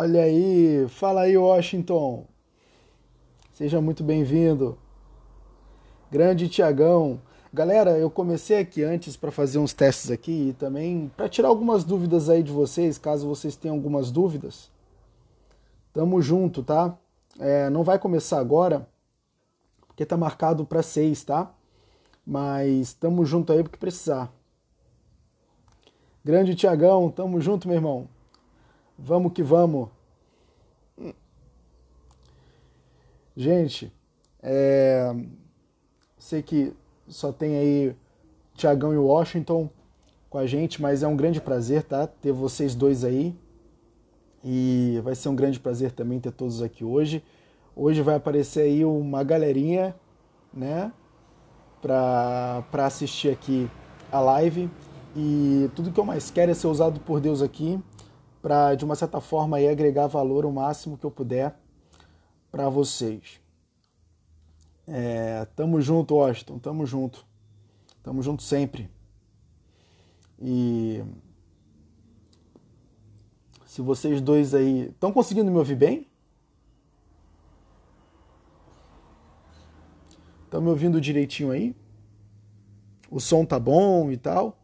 Olha aí, fala aí, Washington. Seja muito bem-vindo. Grande Tiagão. Galera, eu comecei aqui antes para fazer uns testes aqui e também para tirar algumas dúvidas aí de vocês, caso vocês tenham algumas dúvidas. Tamo junto, tá? É, não vai começar agora, porque tá marcado para seis, tá? Mas tamo junto aí porque precisar. Grande Tiagão, tamo junto, meu irmão. Vamos que vamos. Gente, é... sei que só tem aí Tiagão e Washington com a gente, mas é um grande prazer, tá? Ter vocês dois aí. E vai ser um grande prazer também ter todos aqui hoje. Hoje vai aparecer aí uma galerinha, né? Pra, pra assistir aqui a live. E tudo que eu mais quero é ser usado por Deus aqui para de uma certa forma aí, agregar valor o máximo que eu puder para vocês. É, tamo junto, Washington, tamo junto. Tamo junto sempre. E se vocês dois aí estão conseguindo me ouvir bem? Estão me ouvindo direitinho aí? O som tá bom e tal?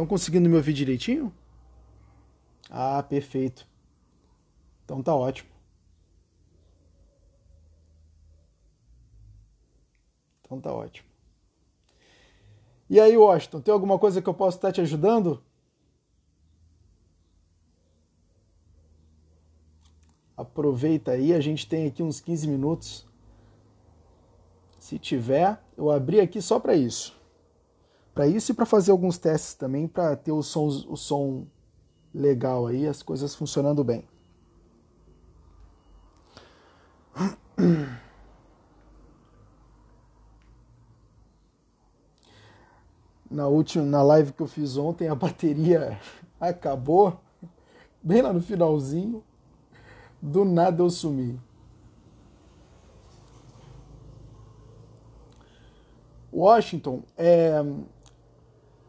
Estão conseguindo me ouvir direitinho? Ah, perfeito. Então tá ótimo. Então tá ótimo. E aí, Washington, tem alguma coisa que eu possa estar te ajudando? Aproveita aí, a gente tem aqui uns 15 minutos. Se tiver, eu abri aqui só para isso para isso e para fazer alguns testes também para ter o som, o som legal aí, as coisas funcionando bem. Na última, na live que eu fiz ontem, a bateria acabou bem lá no finalzinho. Do nada eu sumi. Washington, é,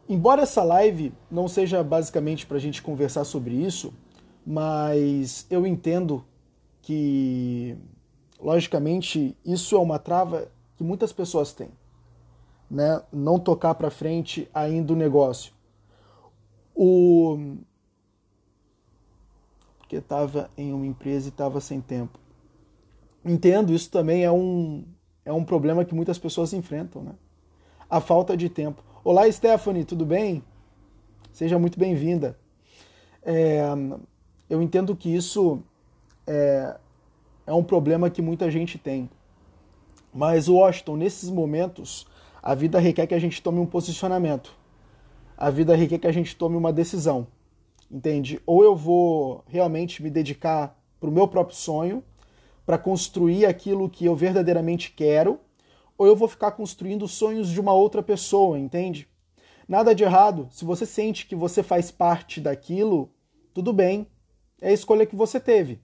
Embora essa live não seja basicamente para a gente conversar sobre isso, mas eu entendo que, logicamente, isso é uma trava que muitas pessoas têm, né? Não tocar para frente ainda o negócio. O porque estava em uma empresa e estava sem tempo. Entendo, isso também é um é um problema que muitas pessoas enfrentam, né? A falta de tempo. Olá, Stephanie, tudo bem? Seja muito bem-vinda. É, eu entendo que isso é, é um problema que muita gente tem. Mas, Washington, nesses momentos, a vida requer que a gente tome um posicionamento. A vida requer que a gente tome uma decisão. Entende? Ou eu vou realmente me dedicar para o meu próprio sonho, para construir aquilo que eu verdadeiramente quero ou eu vou ficar construindo sonhos de uma outra pessoa, entende? Nada de errado. Se você sente que você faz parte daquilo, tudo bem. É a escolha que você teve.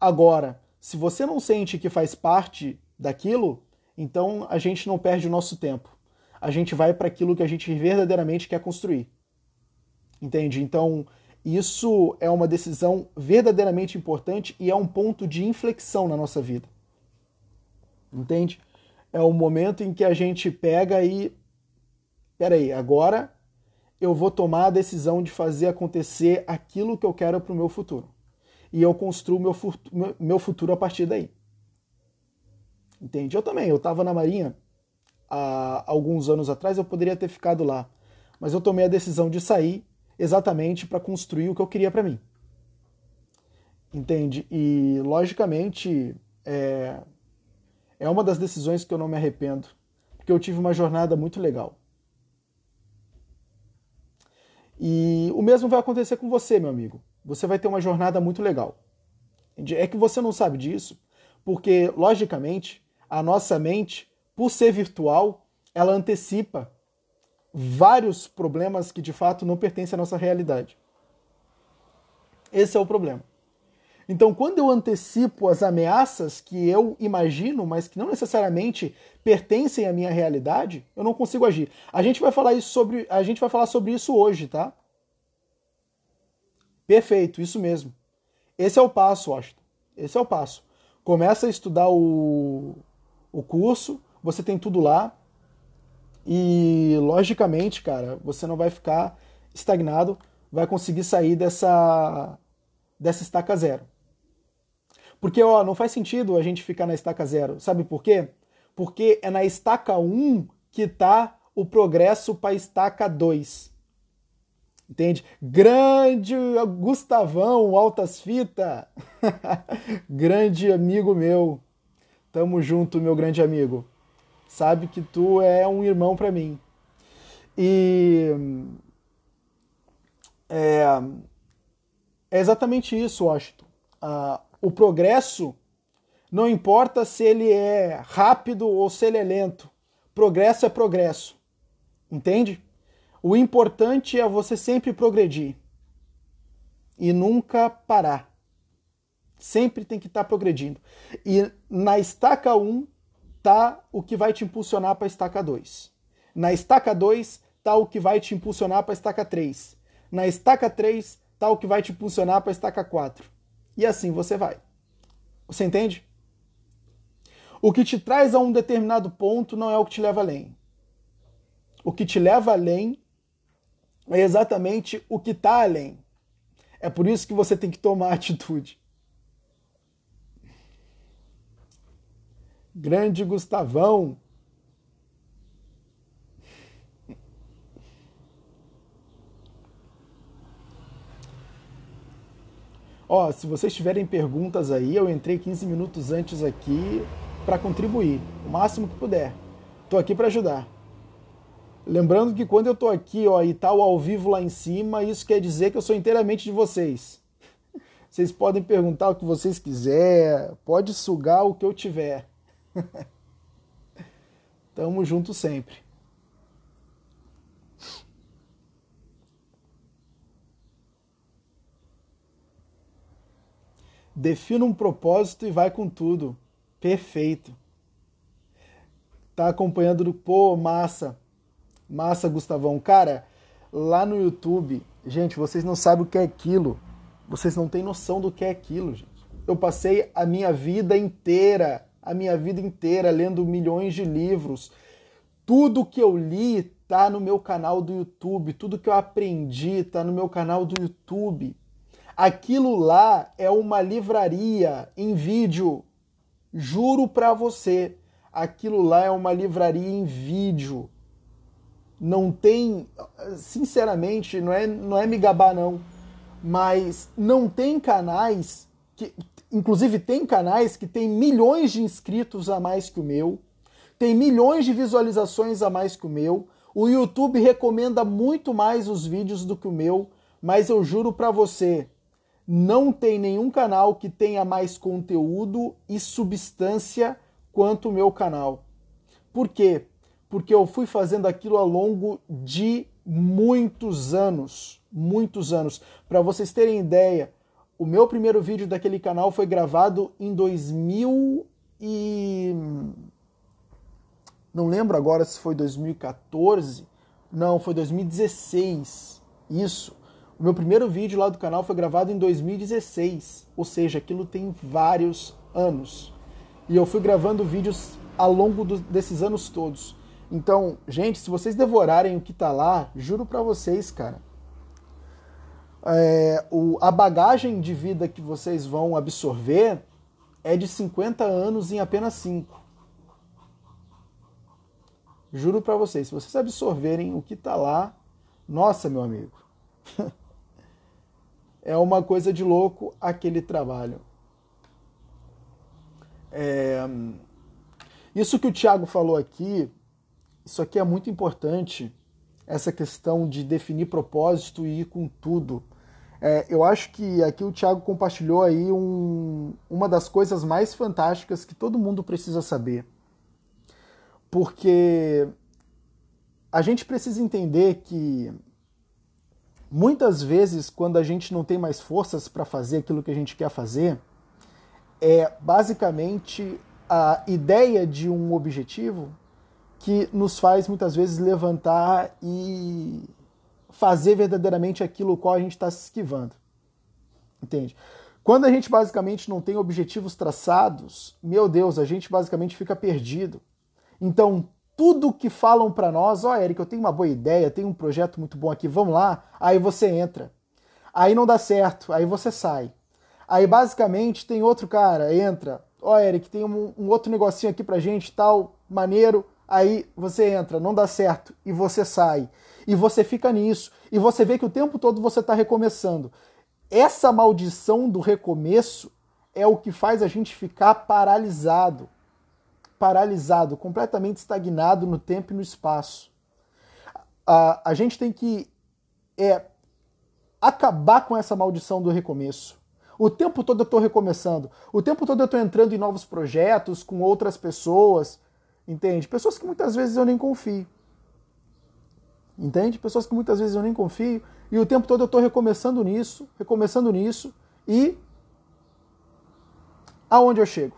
Agora, se você não sente que faz parte daquilo, então a gente não perde o nosso tempo. A gente vai para aquilo que a gente verdadeiramente quer construir. Entende? Então, isso é uma decisão verdadeiramente importante e é um ponto de inflexão na nossa vida. Entende? É o momento em que a gente pega e. Peraí, agora eu vou tomar a decisão de fazer acontecer aquilo que eu quero para o meu futuro. E eu construo meu, meu futuro a partir daí. Entende? Eu também, eu estava na Marinha há alguns anos atrás, eu poderia ter ficado lá. Mas eu tomei a decisão de sair exatamente para construir o que eu queria para mim. Entende? E, logicamente, é, é uma das decisões que eu não me arrependo, porque eu tive uma jornada muito legal. E o mesmo vai acontecer com você, meu amigo. Você vai ter uma jornada muito legal. É que você não sabe disso, porque, logicamente, a nossa mente, por ser virtual, ela antecipa vários problemas que de fato não pertencem à nossa realidade. Esse é o problema. Então, quando eu antecipo as ameaças que eu imagino, mas que não necessariamente pertencem à minha realidade, eu não consigo agir. A gente vai falar isso sobre, a gente vai falar sobre isso hoje, tá? Perfeito, isso mesmo. Esse é o passo, Washington. Esse é o passo. Começa a estudar o, o curso, você tem tudo lá. E, logicamente, cara, você não vai ficar estagnado, vai conseguir sair dessa, dessa estaca zero. Porque, ó, não faz sentido a gente ficar na estaca zero. Sabe por quê? Porque é na estaca 1 que está o progresso para a estaca 2. Entende? Grande Gustavão, Altas Fita. grande amigo meu. Tamo junto, meu grande amigo. Sabe que tu é um irmão para mim. E é, é exatamente isso, Washington. Ah, o progresso não importa se ele é rápido ou se ele é lento. Progresso é progresso. Entende? O importante é você sempre progredir e nunca parar. Sempre tem que estar tá progredindo. E na estaca 1 tá o que vai te impulsionar para a estaca 2. Na estaca 2 tá o que vai te impulsionar para a estaca 3. Na estaca 3 tá o que vai te impulsionar para a estaca 4. E assim você vai. Você entende? O que te traz a um determinado ponto não é o que te leva além. O que te leva além é exatamente o que está além. É por isso que você tem que tomar atitude. Grande Gustavão. Ó, se vocês tiverem perguntas aí, eu entrei 15 minutos antes aqui para contribuir, o máximo que puder. Tô aqui para ajudar. Lembrando que quando eu tô aqui, ó, e tá o ao vivo lá em cima, isso quer dizer que eu sou inteiramente de vocês. Vocês podem perguntar o que vocês quiser, pode sugar o que eu tiver. Tamo junto sempre. Defina um propósito e vai com tudo. Perfeito. Tá acompanhando do pô, massa. Massa, Gustavão. Cara, lá no YouTube, gente, vocês não sabem o que é aquilo. Vocês não têm noção do que é aquilo, gente. Eu passei a minha vida inteira, a minha vida inteira lendo milhões de livros. Tudo que eu li tá no meu canal do YouTube, tudo que eu aprendi tá no meu canal do YouTube. Aquilo lá é uma livraria em vídeo. Juro para você, aquilo lá é uma livraria em vídeo. Não tem, sinceramente, não é, não é me gabar não, mas não tem canais que, inclusive tem canais que tem milhões de inscritos a mais que o meu, tem milhões de visualizações a mais que o meu. O YouTube recomenda muito mais os vídeos do que o meu, mas eu juro para você, não tem nenhum canal que tenha mais conteúdo e substância quanto o meu canal. Por quê? Porque eu fui fazendo aquilo ao longo de muitos anos, muitos anos. Para vocês terem ideia, o meu primeiro vídeo daquele canal foi gravado em 2000 e não lembro agora se foi 2014, não, foi 2016. Isso. O meu primeiro vídeo lá do canal foi gravado em 2016, ou seja, aquilo tem vários anos. E eu fui gravando vídeos ao longo do, desses anos todos. Então, gente, se vocês devorarem o que tá lá, juro pra vocês, cara, é, o, a bagagem de vida que vocês vão absorver é de 50 anos em apenas 5. Juro pra vocês, se vocês absorverem o que tá lá, nossa, meu amigo. é uma coisa de louco aquele trabalho. É... Isso que o Tiago falou aqui, isso aqui é muito importante, essa questão de definir propósito e ir com tudo. É, eu acho que aqui o Tiago compartilhou aí um, uma das coisas mais fantásticas que todo mundo precisa saber. Porque a gente precisa entender que muitas vezes, quando a gente não tem mais forças para fazer aquilo que a gente quer fazer, é basicamente a ideia de um objetivo que nos faz muitas vezes levantar e fazer verdadeiramente aquilo qual a gente está se esquivando. Entende? Quando a gente basicamente não tem objetivos traçados, meu Deus, a gente basicamente fica perdido. Então, tudo que falam para nós, ó, oh, Eric, eu tenho uma boa ideia, tenho um projeto muito bom aqui, vamos lá. Aí você entra. Aí não dá certo, aí você sai. Aí basicamente tem outro cara, entra. Ó, oh, Eric, tem um, um outro negocinho aqui pra gente, tal, maneiro. Aí você entra, não dá certo e você sai. E você fica nisso. E você vê que o tempo todo você está recomeçando. Essa maldição do recomeço é o que faz a gente ficar paralisado. Paralisado, completamente estagnado no tempo e no espaço. A, a gente tem que é, acabar com essa maldição do recomeço. O tempo todo eu estou recomeçando. O tempo todo eu estou entrando em novos projetos com outras pessoas Entende? Pessoas que muitas vezes eu nem confio. Entende? Pessoas que muitas vezes eu nem confio. E o tempo todo eu estou recomeçando nisso, recomeçando nisso. E aonde eu chego?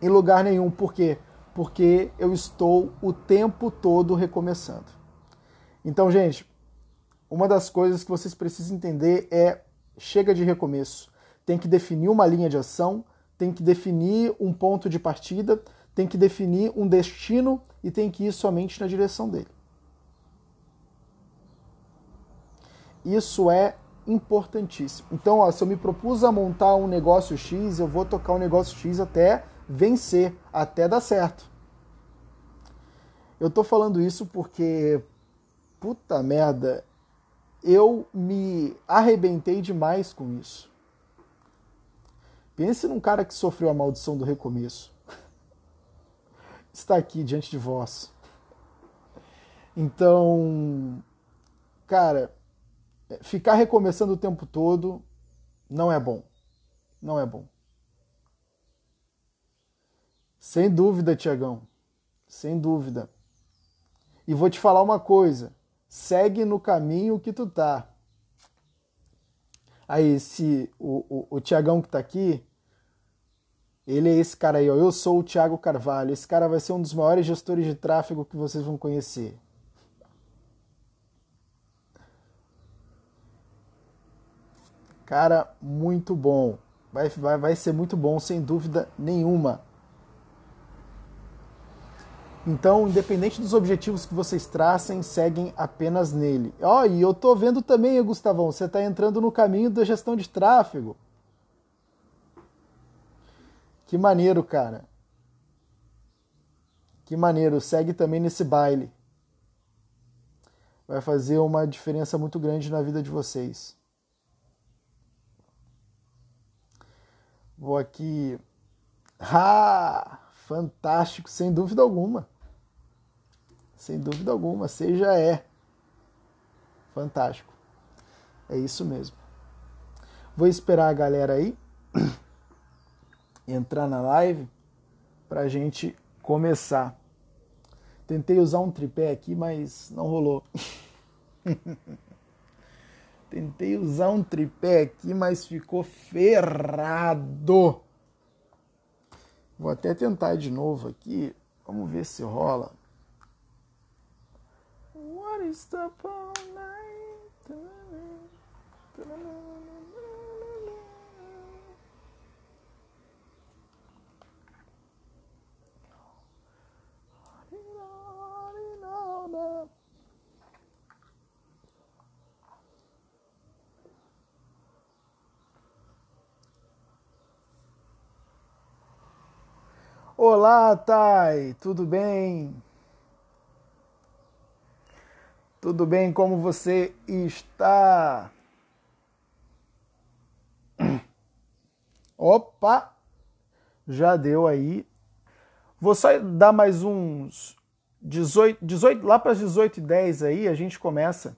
Em lugar nenhum. Por quê? Porque eu estou o tempo todo recomeçando. Então, gente, uma das coisas que vocês precisam entender é chega de recomeço. Tem que definir uma linha de ação, tem que definir um ponto de partida, tem que definir um destino e tem que ir somente na direção dele. Isso é importantíssimo. Então, ó, se eu me propus a montar um negócio X, eu vou tocar um negócio X até vencer, até dar certo. Eu tô falando isso porque, puta merda, eu me arrebentei demais com isso. Pense num cara que sofreu a maldição do recomeço está aqui diante de vós. Então, cara, ficar recomeçando o tempo todo não é bom. Não é bom. Sem dúvida, Tiagão. Sem dúvida. E vou te falar uma coisa: segue no caminho que tu tá. Aí, se o, o, o Tiagão que tá aqui, ele é esse cara aí, ó. Eu sou o Thiago Carvalho. Esse cara vai ser um dos maiores gestores de tráfego que vocês vão conhecer. Cara, muito bom. Vai, vai, vai ser muito bom, sem dúvida nenhuma. Então, independente dos objetivos que vocês tracem, seguem apenas nele. Ó, oh, e eu tô vendo também, Gustavão, você está entrando no caminho da gestão de tráfego. Que maneiro, cara. Que maneiro. Segue também nesse baile. Vai fazer uma diferença muito grande na vida de vocês. Vou aqui. Ah! Fantástico, sem dúvida alguma. Sem dúvida alguma. Seja é. Fantástico. É isso mesmo. Vou esperar a galera aí. entrar na live para a gente começar. Tentei usar um tripé aqui, mas não rolou. Tentei usar um tripé aqui, mas ficou ferrado. Vou até tentar de novo aqui. Vamos ver se rola. What is the Olá, Thay, tudo bem? Tudo bem? Como você está? Opa! Já deu aí. Vou só dar mais uns 18, 18 lá para as 18 e 10 aí, a gente começa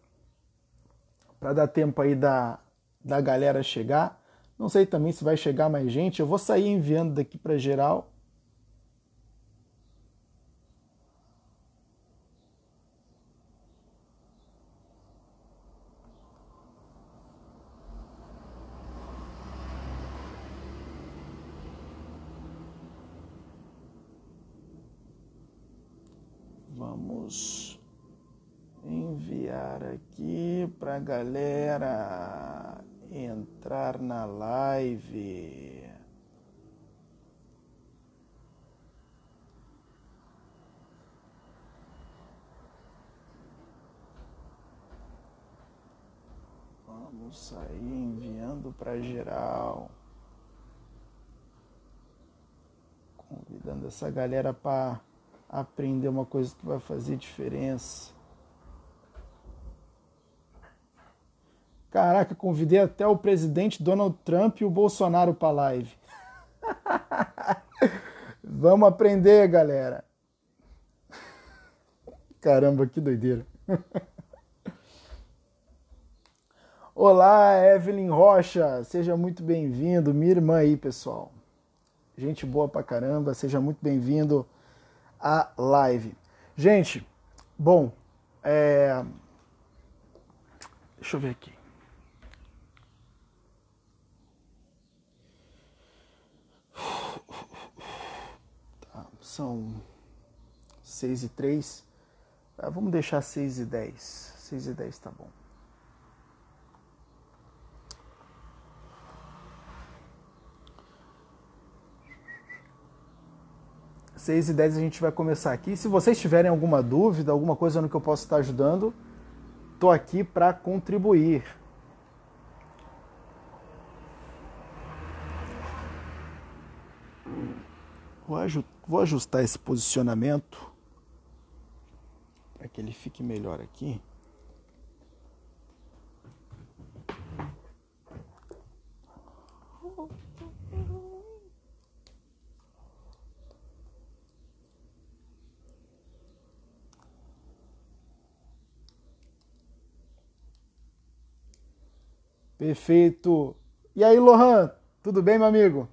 para dar tempo aí da, da galera chegar. Não sei também se vai chegar mais gente. Eu vou sair enviando daqui para geral Vamos enviar aqui para galera entrar na live. Vamos sair enviando para geral. Convidando essa galera para aprender uma coisa que vai fazer diferença. Caraca, convidei até o presidente Donald Trump e o Bolsonaro para live. Vamos aprender, galera. Caramba, que doideira. Olá, Evelyn Rocha, seja muito bem-vindo, minha irmã aí, pessoal. Gente boa pra caramba, seja muito bem-vindo à live. Gente, bom, é... deixa eu ver aqui. Tá, são 6 e 3. Ah, vamos deixar 6 e 10. 6 e 10 tá bom. Seis e dez a gente vai começar aqui. Se vocês tiverem alguma dúvida, alguma coisa no que eu posso estar ajudando, tô aqui para contribuir. Vou ajustar esse posicionamento para que ele fique melhor aqui. Perfeito. E aí, Lohan, tudo bem, meu amigo?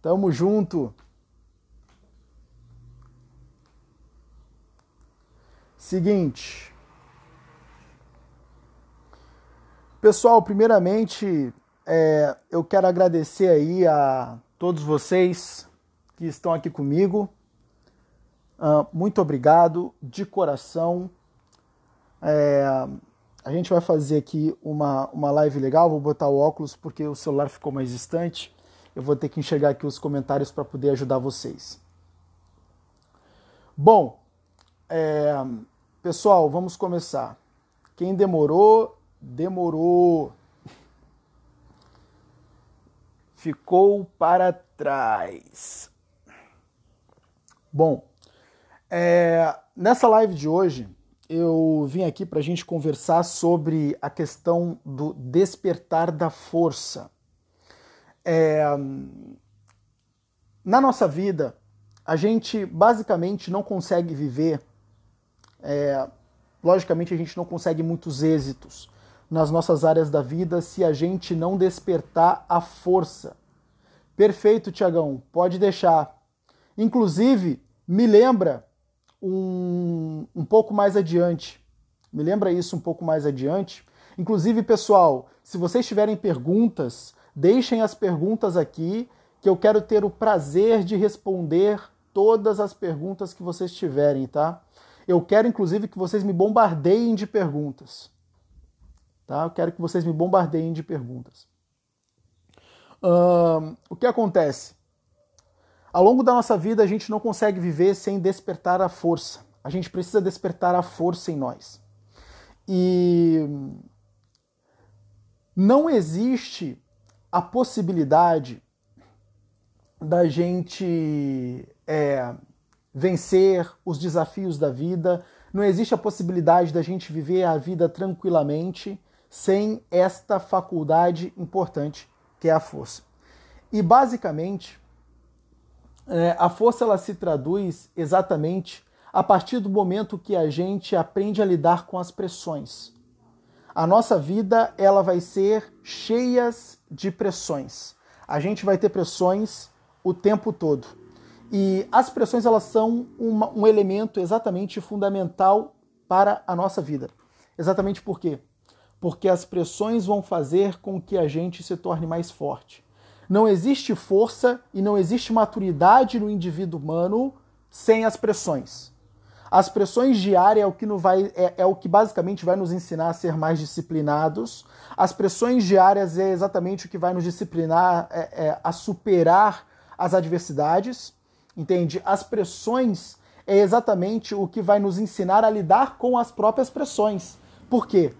Tamo junto. Seguinte. Pessoal, primeiramente, é, eu quero agradecer aí a todos vocês que estão aqui comigo. Uh, muito obrigado de coração. É, a gente vai fazer aqui uma, uma live legal, vou botar o óculos porque o celular ficou mais distante. Eu vou ter que enxergar aqui os comentários para poder ajudar vocês. Bom, é, pessoal, vamos começar. Quem demorou, demorou. Ficou para trás. Bom, é, nessa live de hoje, eu vim aqui para a gente conversar sobre a questão do despertar da força. É, na nossa vida, a gente basicamente não consegue viver, é, logicamente, a gente não consegue muitos êxitos nas nossas áreas da vida se a gente não despertar a força. Perfeito, Tiagão, pode deixar. Inclusive, me lembra um, um pouco mais adiante. Me lembra isso um pouco mais adiante. Inclusive, pessoal, se vocês tiverem perguntas, deixem as perguntas aqui, que eu quero ter o prazer de responder todas as perguntas que vocês tiverem, tá? Eu quero, inclusive, que vocês me bombardeiem de perguntas. Tá? Eu quero que vocês me bombardeiem de perguntas. O que acontece? Ao longo da nossa vida, a gente não consegue viver sem despertar a força. A gente precisa despertar a força em nós. E não existe a possibilidade da gente é, vencer os desafios da vida, não existe a possibilidade da gente viver a vida tranquilamente sem esta faculdade importante que é a força. E basicamente, é, a força ela se traduz exatamente a partir do momento que a gente aprende a lidar com as pressões. A nossa vida ela vai ser cheias de pressões. A gente vai ter pressões o tempo todo. E as pressões elas são uma, um elemento exatamente fundamental para a nossa vida. Exatamente por quê? Porque as pressões vão fazer com que a gente se torne mais forte. Não existe força e não existe maturidade no indivíduo humano sem as pressões. As pressões diárias é o que, vai, é, é, o que basicamente vai nos ensinar a ser mais disciplinados. As pressões diárias é exatamente o que vai nos disciplinar é, é, a superar as adversidades, entende? As pressões é exatamente o que vai nos ensinar a lidar com as próprias pressões. Por quê?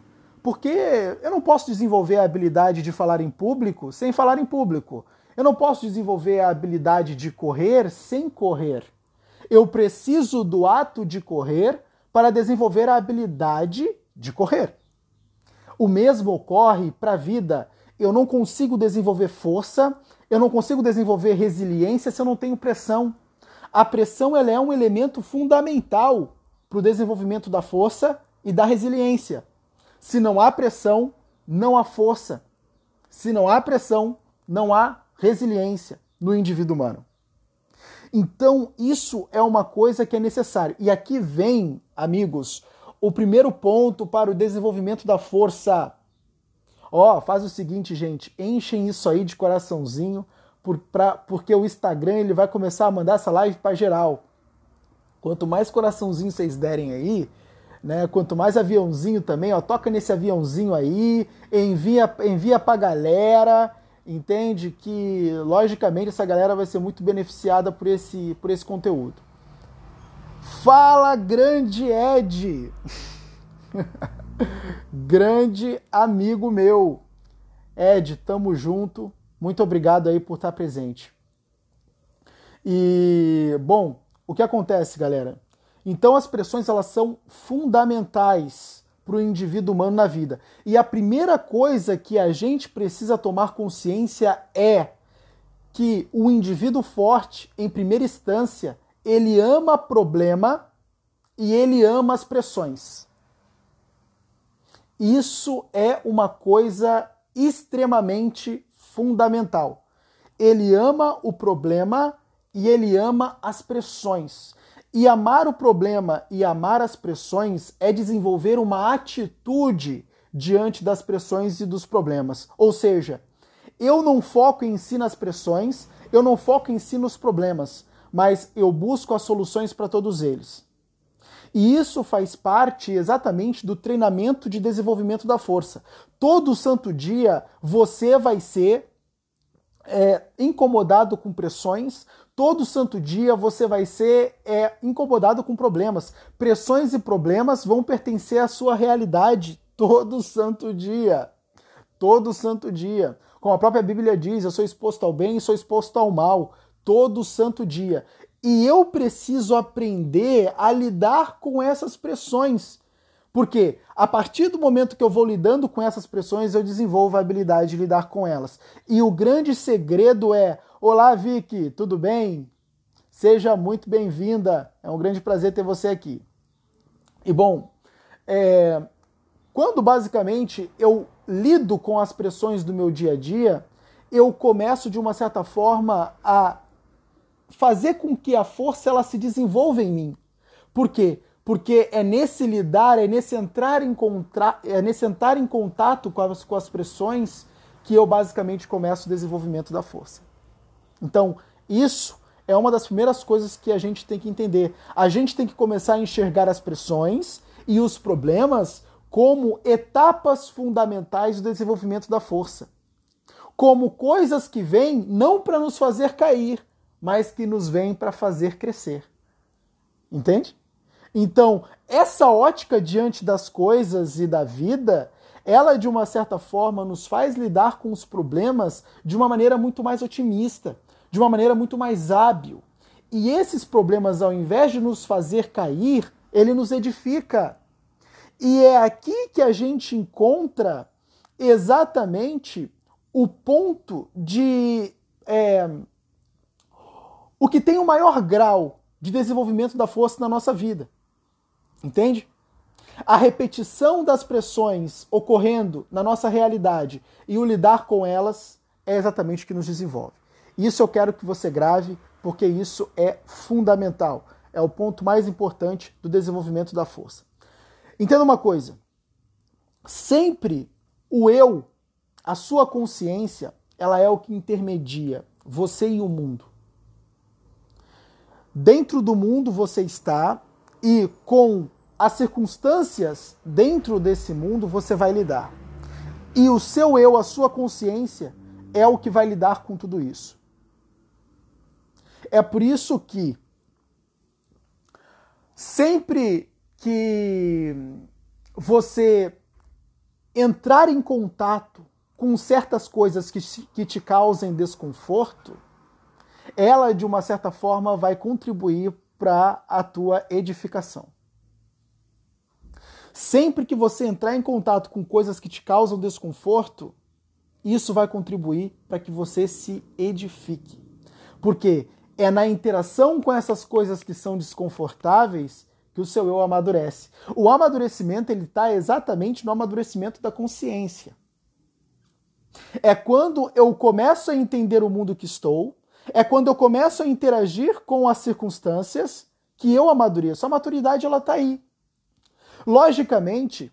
Porque eu não posso desenvolver a habilidade de falar em público sem falar em público. Eu não posso desenvolver a habilidade de correr sem correr. Eu preciso do ato de correr para desenvolver a habilidade de correr. O mesmo ocorre para a vida. Eu não consigo desenvolver força, eu não consigo desenvolver resiliência se eu não tenho pressão. A pressão ela é um elemento fundamental para o desenvolvimento da força e da resiliência. Se não há pressão, não há força. Se não há pressão, não há resiliência no indivíduo humano. Então, isso é uma coisa que é necessária. E aqui vem, amigos, o primeiro ponto para o desenvolvimento da força. Ó, oh, faz o seguinte, gente, enchem isso aí de coraçãozinho, por, pra, porque o Instagram ele vai começar a mandar essa live para geral. Quanto mais coraçãozinho vocês derem aí, né? Quanto mais aviãozinho também, ó, toca nesse aviãozinho aí, envia envia pra galera entende que, logicamente, essa galera vai ser muito beneficiada por esse, por esse conteúdo. Fala, grande Ed! grande amigo meu. Ed, tamo junto. Muito obrigado aí por estar presente. E, bom, o que acontece, galera? Então as pressões elas são fundamentais para o indivíduo humano na vida. E a primeira coisa que a gente precisa tomar consciência é que o indivíduo forte, em primeira instância, ele ama problema e ele ama as pressões. Isso é uma coisa extremamente fundamental. Ele ama o problema e ele ama as pressões. E amar o problema e amar as pressões é desenvolver uma atitude diante das pressões e dos problemas. Ou seja, eu não foco em si nas pressões, eu não foco em si nos problemas, mas eu busco as soluções para todos eles. E isso faz parte exatamente do treinamento de desenvolvimento da força. Todo santo dia você vai ser é, incomodado com pressões, todo santo dia você vai ser é, incomodado com problemas. Pressões e problemas vão pertencer à sua realidade todo santo dia. Todo santo dia. Como a própria Bíblia diz, eu sou exposto ao bem e sou exposto ao mal todo santo dia. E eu preciso aprender a lidar com essas pressões. Porque a partir do momento que eu vou lidando com essas pressões, eu desenvolvo a habilidade de lidar com elas. E o grande segredo é: Olá, Vicky, tudo bem? Seja muito bem-vinda. É um grande prazer ter você aqui. E bom, é, quando basicamente eu lido com as pressões do meu dia a dia, eu começo de uma certa forma a fazer com que a força ela se desenvolva em mim. Por quê? Porque é nesse lidar, é nesse entrar em, contra... é nesse entrar em contato com as, com as pressões que eu basicamente começo o desenvolvimento da força. Então, isso é uma das primeiras coisas que a gente tem que entender. A gente tem que começar a enxergar as pressões e os problemas como etapas fundamentais do desenvolvimento da força. Como coisas que vêm não para nos fazer cair, mas que nos vêm para fazer crescer. Entende? Então, essa ótica diante das coisas e da vida, ela de uma certa forma nos faz lidar com os problemas de uma maneira muito mais otimista, de uma maneira muito mais hábil. E esses problemas, ao invés de nos fazer cair, ele nos edifica. E é aqui que a gente encontra exatamente o ponto de. É, o que tem o maior grau de desenvolvimento da força na nossa vida. Entende? A repetição das pressões ocorrendo na nossa realidade e o lidar com elas é exatamente o que nos desenvolve. Isso eu quero que você grave, porque isso é fundamental. É o ponto mais importante do desenvolvimento da força. Entenda uma coisa: sempre o eu, a sua consciência, ela é o que intermedia você e o mundo. Dentro do mundo você está e com as circunstâncias dentro desse mundo você vai lidar. E o seu eu, a sua consciência, é o que vai lidar com tudo isso. É por isso que sempre que você entrar em contato com certas coisas que, que te causem desconforto, ela de uma certa forma vai contribuir para a tua edificação. Sempre que você entrar em contato com coisas que te causam desconforto, isso vai contribuir para que você se edifique. Porque é na interação com essas coisas que são desconfortáveis que o seu eu amadurece. O amadurecimento ele está exatamente no amadurecimento da consciência. É quando eu começo a entender o mundo que estou, é quando eu começo a interagir com as circunstâncias que eu amadureço. A maturidade ela está aí. Logicamente,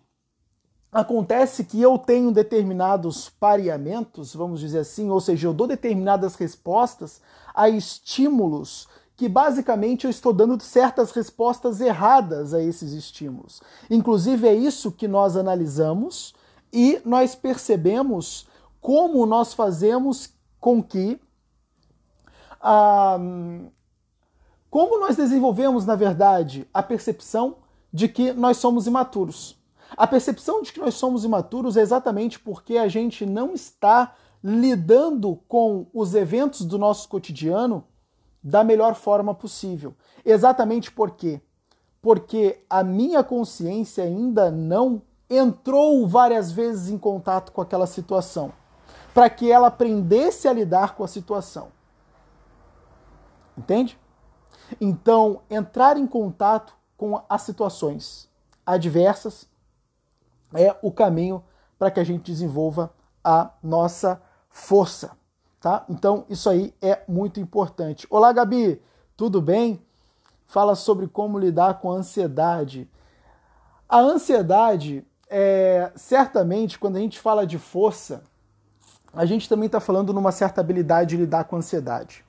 acontece que eu tenho determinados pareamentos, vamos dizer assim, ou seja, eu dou determinadas respostas a estímulos que basicamente eu estou dando certas respostas erradas a esses estímulos. Inclusive é isso que nós analisamos e nós percebemos como nós fazemos com que ah, como nós desenvolvemos, na verdade, a percepção de que nós somos imaturos. A percepção de que nós somos imaturos é exatamente porque a gente não está lidando com os eventos do nosso cotidiano da melhor forma possível. Exatamente por quê? Porque a minha consciência ainda não entrou várias vezes em contato com aquela situação, para que ela aprendesse a lidar com a situação. Entende? Então, entrar em contato com as situações adversas é o caminho para que a gente desenvolva a nossa força, tá? Então, isso aí é muito importante. Olá, Gabi, tudo bem? Fala sobre como lidar com a ansiedade. A ansiedade, é, certamente, quando a gente fala de força, a gente também está falando numa certa habilidade de lidar com a ansiedade.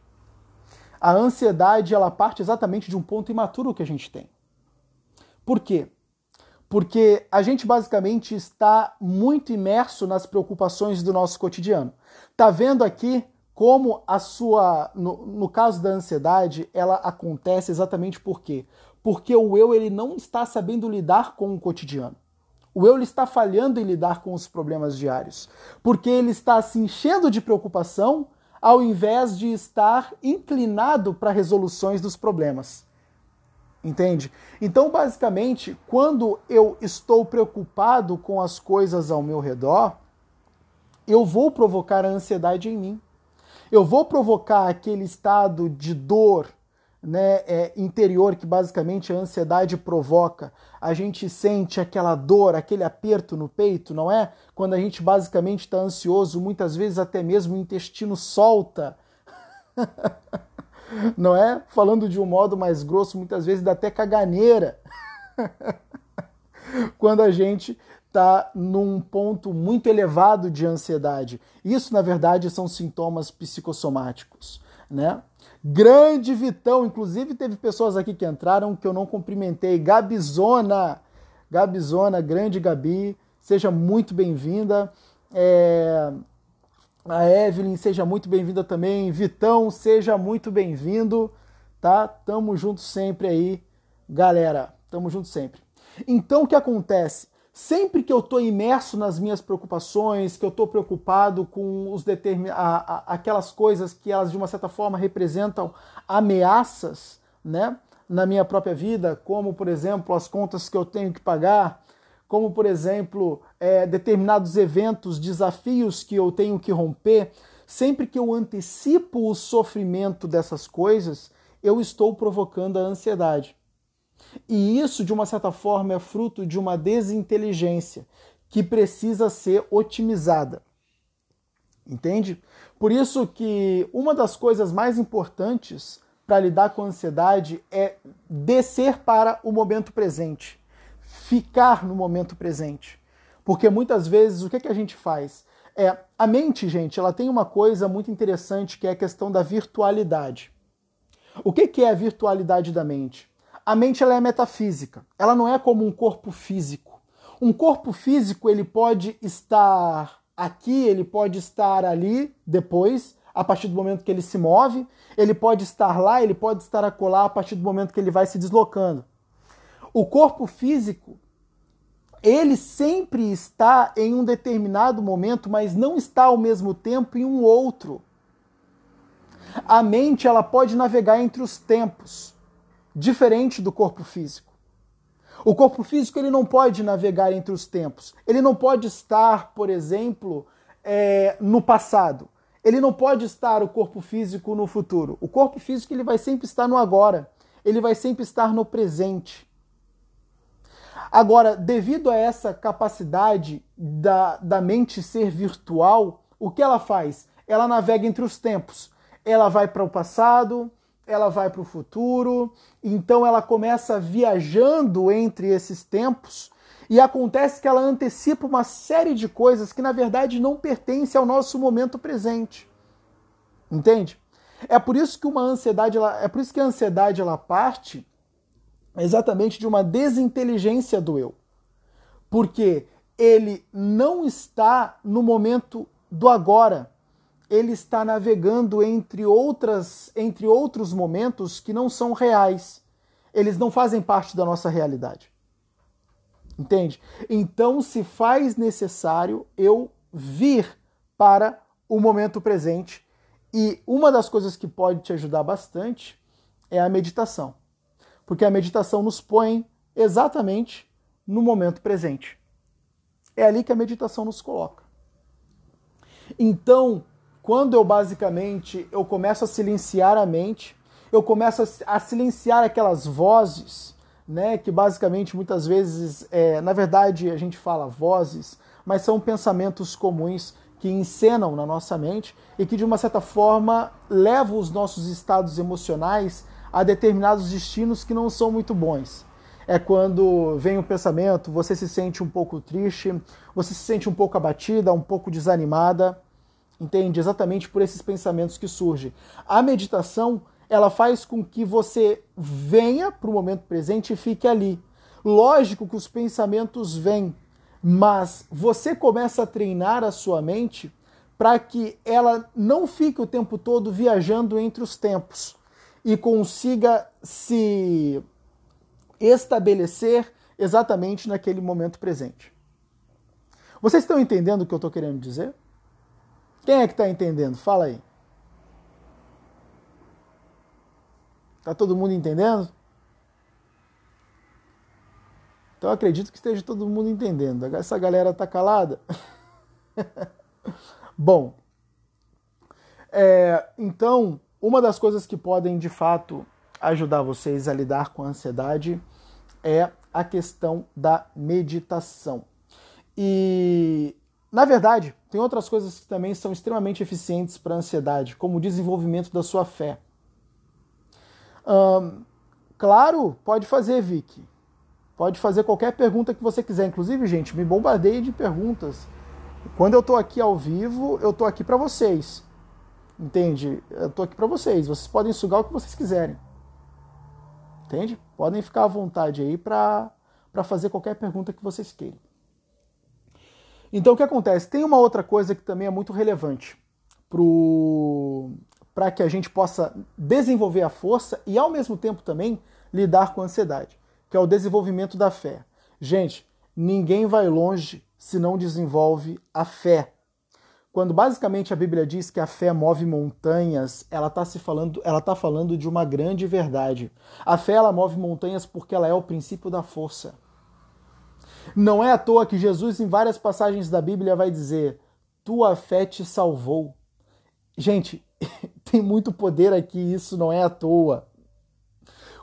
A ansiedade, ela parte exatamente de um ponto imaturo que a gente tem. Por quê? Porque a gente basicamente está muito imerso nas preocupações do nosso cotidiano. Tá vendo aqui como a sua, no, no caso da ansiedade, ela acontece exatamente por quê? Porque o eu ele não está sabendo lidar com o cotidiano. O eu está falhando em lidar com os problemas diários, porque ele está se enchendo de preocupação ao invés de estar inclinado para resoluções dos problemas. Entende? Então, basicamente, quando eu estou preocupado com as coisas ao meu redor, eu vou provocar a ansiedade em mim. Eu vou provocar aquele estado de dor né, é, interior que basicamente a ansiedade provoca. A gente sente aquela dor, aquele aperto no peito, não é? Quando a gente basicamente está ansioso, muitas vezes até mesmo o intestino solta. não é? Falando de um modo mais grosso, muitas vezes dá até caganeira. Quando a gente está num ponto muito elevado de ansiedade. Isso, na verdade, são sintomas psicossomáticos, né? Grande Vitão, inclusive teve pessoas aqui que entraram que eu não cumprimentei. Gabizona, Gabizona, grande Gabi, seja muito bem-vinda. É... A Evelyn, seja muito bem-vinda também. Vitão, seja muito bem-vindo, tá? Tamo junto sempre aí, galera. Tamo junto sempre. Então, o que acontece? Sempre que eu estou imerso nas minhas preocupações, que eu estou preocupado com os determin... A, a, aquelas coisas que elas de uma certa forma representam ameaças, né, na minha própria vida, como por exemplo as contas que eu tenho que pagar, como por exemplo é, determinados eventos, desafios que eu tenho que romper, sempre que eu antecipo o sofrimento dessas coisas, eu estou provocando a ansiedade. E isso, de uma certa forma, é fruto de uma desinteligência que precisa ser otimizada. Entende? Por isso que uma das coisas mais importantes para lidar com a ansiedade é descer para o momento presente, ficar no momento presente. Porque muitas vezes o que, que a gente faz? É, a mente, gente, ela tem uma coisa muito interessante que é a questão da virtualidade. O que, que é a virtualidade da mente? A mente ela é metafísica. Ela não é como um corpo físico. Um corpo físico ele pode estar aqui, ele pode estar ali depois, a partir do momento que ele se move, ele pode estar lá, ele pode estar acolá a partir do momento que ele vai se deslocando. O corpo físico, ele sempre está em um determinado momento, mas não está ao mesmo tempo em um outro. A mente ela pode navegar entre os tempos, diferente do corpo físico. O corpo físico ele não pode navegar entre os tempos. Ele não pode estar, por exemplo, é, no passado. Ele não pode estar o corpo físico no futuro. O corpo físico ele vai sempre estar no agora. Ele vai sempre estar no presente. Agora, devido a essa capacidade da, da mente ser virtual, o que ela faz? Ela navega entre os tempos. Ela vai para o passado, ela vai para o futuro, então ela começa viajando entre esses tempos e acontece que ela antecipa uma série de coisas que na verdade não pertencem ao nosso momento presente. Entende? É por isso que uma ansiedade, ela, é por isso que a ansiedade ela parte exatamente de uma desinteligência do eu. Porque ele não está no momento do agora. Ele está navegando entre outras entre outros momentos que não são reais. Eles não fazem parte da nossa realidade. Entende? Então se faz necessário eu vir para o momento presente. E uma das coisas que pode te ajudar bastante é a meditação. Porque a meditação nos põe exatamente no momento presente. É ali que a meditação nos coloca. Então, quando eu basicamente eu começo a silenciar a mente, eu começo a silenciar aquelas vozes né, que basicamente muitas vezes, é, na verdade, a gente fala vozes, mas são pensamentos comuns que encenam na nossa mente e que de uma certa forma levam os nossos estados emocionais a determinados destinos que não são muito bons. É quando vem o pensamento, você se sente um pouco triste, você se sente um pouco abatida, um pouco desanimada, entende? Exatamente por esses pensamentos que surgem. A meditação ela faz com que você venha para o momento presente e fique ali. Lógico que os pensamentos vêm, mas você começa a treinar a sua mente para que ela não fique o tempo todo viajando entre os tempos e consiga se estabelecer exatamente naquele momento presente. Vocês estão entendendo o que eu estou querendo dizer? Quem é que está entendendo? Fala aí. Tá todo mundo entendendo? Então acredito que esteja todo mundo entendendo. Essa galera tá calada. Bom, é, então uma das coisas que podem de fato ajudar vocês a lidar com a ansiedade é a questão da meditação. E na verdade, tem outras coisas que também são extremamente eficientes para a ansiedade, como o desenvolvimento da sua fé claro, pode fazer, Vicky. Pode fazer qualquer pergunta que você quiser. Inclusive, gente, me bombardeie de perguntas. Quando eu estou aqui ao vivo, eu estou aqui para vocês. Entende? Eu estou aqui para vocês. Vocês podem sugar o que vocês quiserem. Entende? Podem ficar à vontade aí para fazer qualquer pergunta que vocês queiram. Então, o que acontece? Tem uma outra coisa que também é muito relevante para que a gente possa desenvolver a força e, ao mesmo tempo, também lidar com a ansiedade, que é o desenvolvimento da fé. Gente, ninguém vai longe se não desenvolve a fé. Quando basicamente a Bíblia diz que a fé move montanhas, ela está se falando, ela tá falando de uma grande verdade. A fé ela move montanhas porque ela é o princípio da força. Não é à toa que Jesus em várias passagens da Bíblia vai dizer: "Tua fé te salvou". Gente, tem muito poder aqui, isso não é à toa.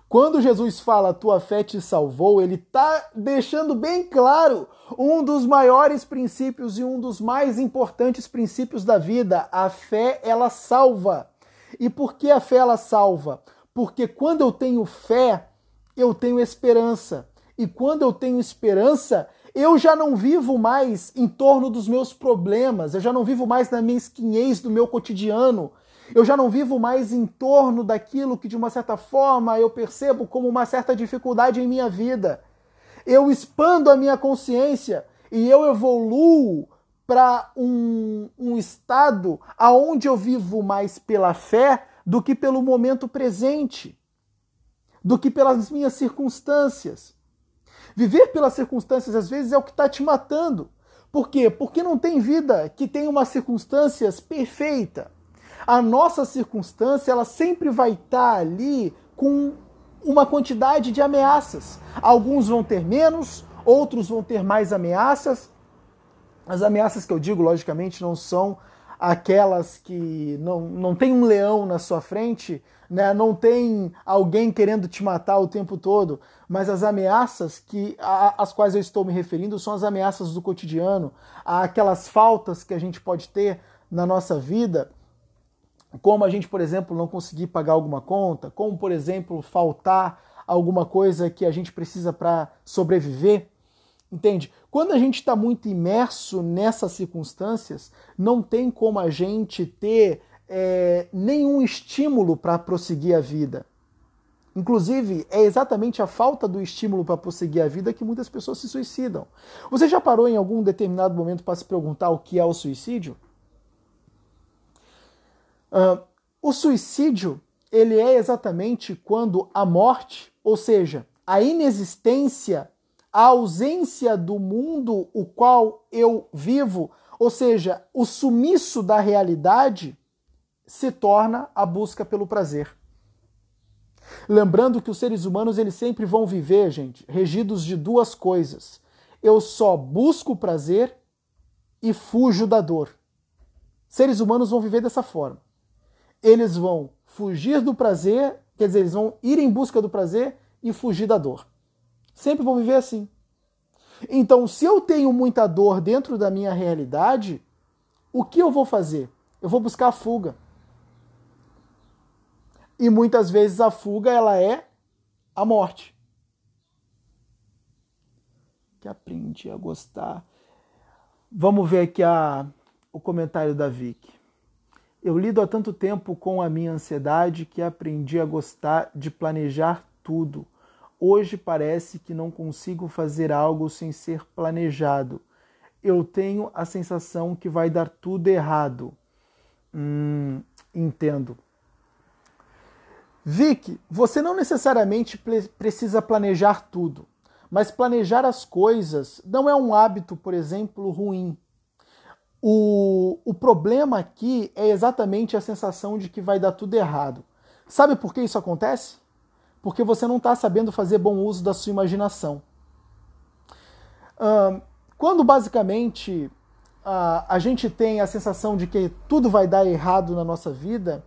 Quando Jesus fala tua fé te salvou, ele está deixando bem claro um dos maiores princípios e um dos mais importantes princípios da vida. A fé, ela salva. E por que a fé ela salva? Porque quando eu tenho fé, eu tenho esperança. E quando eu tenho esperança, eu já não vivo mais em torno dos meus problemas, eu já não vivo mais na mesquinhez do meu cotidiano. Eu já não vivo mais em torno daquilo que, de uma certa forma, eu percebo como uma certa dificuldade em minha vida. Eu expando a minha consciência e eu evoluo para um, um estado aonde eu vivo mais pela fé do que pelo momento presente, do que pelas minhas circunstâncias. Viver pelas circunstâncias às vezes é o que está te matando. Por quê? Porque não tem vida que tenha uma circunstâncias perfeita. A nossa circunstância ela sempre vai estar tá ali com uma quantidade de ameaças. Alguns vão ter menos, outros vão ter mais ameaças. As ameaças que eu digo, logicamente, não são aquelas que não, não tem um leão na sua frente, né? não tem alguém querendo te matar o tempo todo, mas as ameaças que a, às quais eu estou me referindo são as ameaças do cotidiano, aquelas faltas que a gente pode ter na nossa vida, como a gente, por exemplo, não conseguir pagar alguma conta, como, por exemplo, faltar alguma coisa que a gente precisa para sobreviver. Entende? Quando a gente está muito imerso nessas circunstâncias, não tem como a gente ter é, nenhum estímulo para prosseguir a vida. Inclusive, é exatamente a falta do estímulo para prosseguir a vida que muitas pessoas se suicidam. Você já parou em algum determinado momento para se perguntar o que é o suicídio? Uh, o suicídio ele é exatamente quando a morte, ou seja, a inexistência a ausência do mundo o qual eu vivo, ou seja, o sumiço da realidade, se torna a busca pelo prazer. Lembrando que os seres humanos eles sempre vão viver, gente, regidos de duas coisas. Eu só busco o prazer e fujo da dor. Seres humanos vão viver dessa forma. Eles vão fugir do prazer, quer dizer, eles vão ir em busca do prazer e fugir da dor. Sempre vou viver assim. Então, se eu tenho muita dor dentro da minha realidade, o que eu vou fazer? Eu vou buscar a fuga. E muitas vezes a fuga ela é a morte. Que aprendi a gostar. Vamos ver aqui a, o comentário da Vicky. Eu lido há tanto tempo com a minha ansiedade que aprendi a gostar de planejar tudo Hoje parece que não consigo fazer algo sem ser planejado. Eu tenho a sensação que vai dar tudo errado. Hum, entendo. Vic, você não necessariamente precisa planejar tudo, mas planejar as coisas não é um hábito, por exemplo, ruim. O, o problema aqui é exatamente a sensação de que vai dar tudo errado. Sabe por que isso acontece? porque você não está sabendo fazer bom uso da sua imaginação. quando basicamente a gente tem a sensação de que tudo vai dar errado na nossa vida,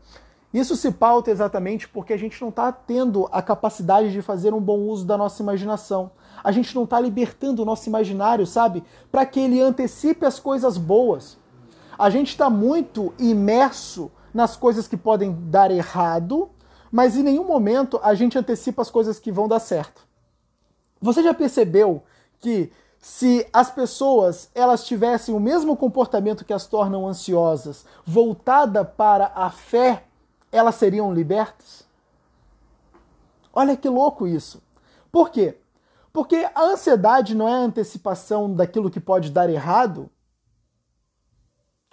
isso se pauta exatamente porque a gente não está tendo a capacidade de fazer um bom uso da nossa imaginação. A gente não está libertando o nosso imaginário, sabe? Para que ele antecipe as coisas boas. A gente está muito imerso nas coisas que podem dar errado mas em nenhum momento a gente antecipa as coisas que vão dar certo. Você já percebeu que se as pessoas elas tivessem o mesmo comportamento que as tornam ansiosas, voltada para a fé, elas seriam libertas? Olha que louco isso. Por quê? Porque a ansiedade não é a antecipação daquilo que pode dar errado.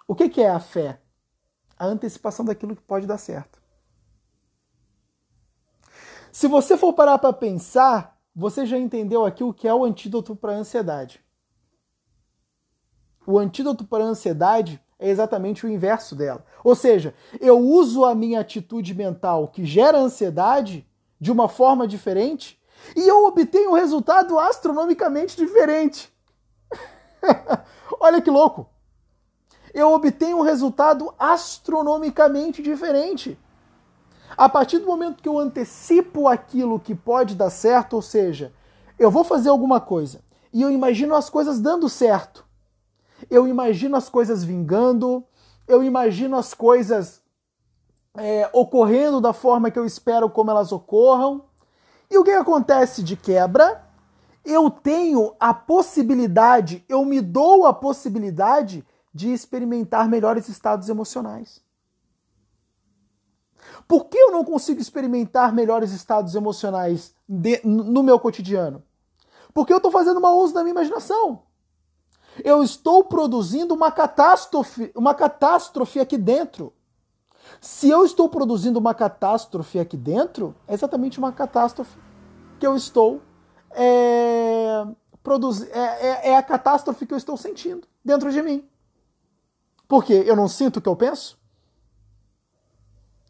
O que, que é a fé? A antecipação daquilo que pode dar certo. Se você for parar para pensar, você já entendeu aqui o que é o antídoto para a ansiedade. O antídoto para a ansiedade é exatamente o inverso dela. Ou seja, eu uso a minha atitude mental que gera ansiedade de uma forma diferente e eu obtenho um resultado astronomicamente diferente. Olha que louco! Eu obtenho um resultado astronomicamente diferente. A partir do momento que eu antecipo aquilo que pode dar certo, ou seja, eu vou fazer alguma coisa e eu imagino as coisas dando certo, eu imagino as coisas vingando, eu imagino as coisas é, ocorrendo da forma que eu espero como elas ocorram. E o que acontece de quebra? Eu tenho a possibilidade, eu me dou a possibilidade de experimentar melhores estados emocionais. Por que eu não consigo experimentar melhores estados emocionais de, no meu cotidiano? Porque eu estou fazendo mau uso da minha imaginação. Eu estou produzindo uma catástrofe, uma catástrofe aqui dentro. Se eu estou produzindo uma catástrofe aqui dentro, é exatamente uma catástrofe que eu estou é, produzindo. É, é, é a catástrofe que eu estou sentindo dentro de mim. Porque eu não sinto o que eu penso?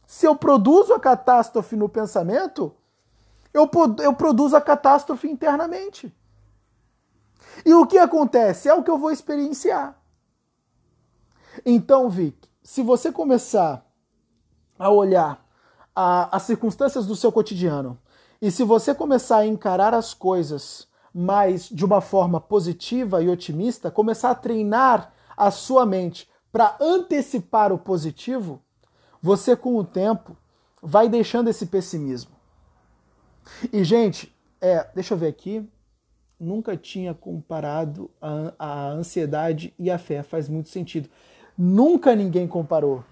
Se eu produzo a catástrofe no pensamento, eu, eu produzo a catástrofe internamente. E o que acontece? É o que eu vou experienciar. Então, Vic, se você começar a olhar a, as circunstâncias do seu cotidiano e se você começar a encarar as coisas mais de uma forma positiva e otimista, começar a treinar a sua mente para antecipar o positivo, você com o tempo vai deixando esse pessimismo. E, gente, é, deixa eu ver aqui. Nunca tinha comparado a, a ansiedade e a fé. Faz muito sentido. Nunca ninguém comparou.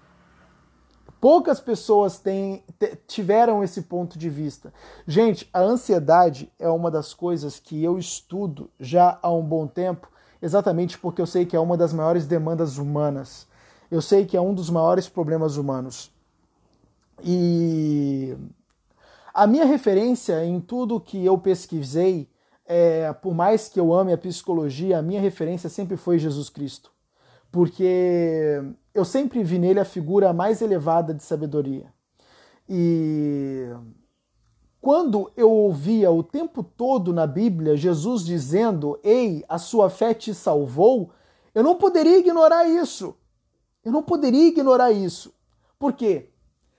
Poucas pessoas têm, tiveram esse ponto de vista. Gente, a ansiedade é uma das coisas que eu estudo já há um bom tempo, exatamente porque eu sei que é uma das maiores demandas humanas. Eu sei que é um dos maiores problemas humanos. E a minha referência em tudo que eu pesquisei, é, por mais que eu ame a psicologia, a minha referência sempre foi Jesus Cristo porque eu sempre vi nele a figura mais elevada de sabedoria. E quando eu ouvia o tempo todo na Bíblia Jesus dizendo: Ei, a sua fé te salvou, eu não poderia ignorar isso. Eu não poderia ignorar isso. Por quê?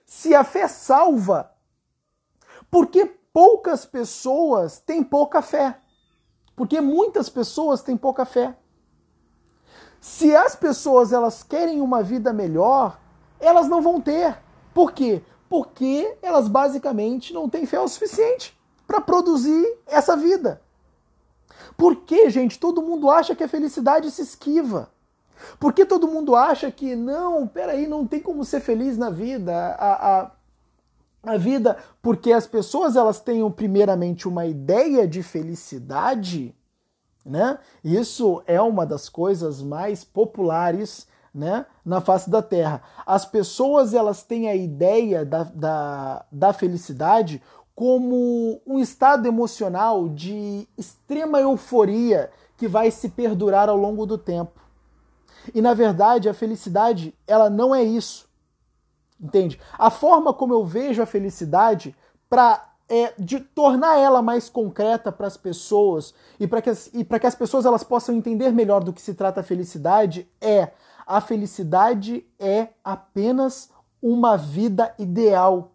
Se a fé salva, porque poucas pessoas têm pouca fé? Porque muitas pessoas têm pouca fé. Se as pessoas elas querem uma vida melhor, elas não vão ter. Por quê? Porque elas basicamente não têm fé o suficiente para produzir essa vida. Por que, gente, todo mundo acha que a felicidade se esquiva? Por que todo mundo acha que não, peraí, não tem como ser feliz na vida? A, a, a vida, porque as pessoas elas têm primeiramente uma ideia de felicidade né? Isso é uma das coisas mais populares né, na face da Terra. As pessoas elas têm a ideia da, da, da felicidade como um estado emocional de extrema euforia que vai se perdurar ao longo do tempo. E na verdade, a felicidade, ela não é isso. Entende? A forma como eu vejo a felicidade para é, de tornar ela mais concreta para as pessoas e para que, as, que as pessoas elas possam entender melhor do que se trata a felicidade é a felicidade é apenas uma vida ideal.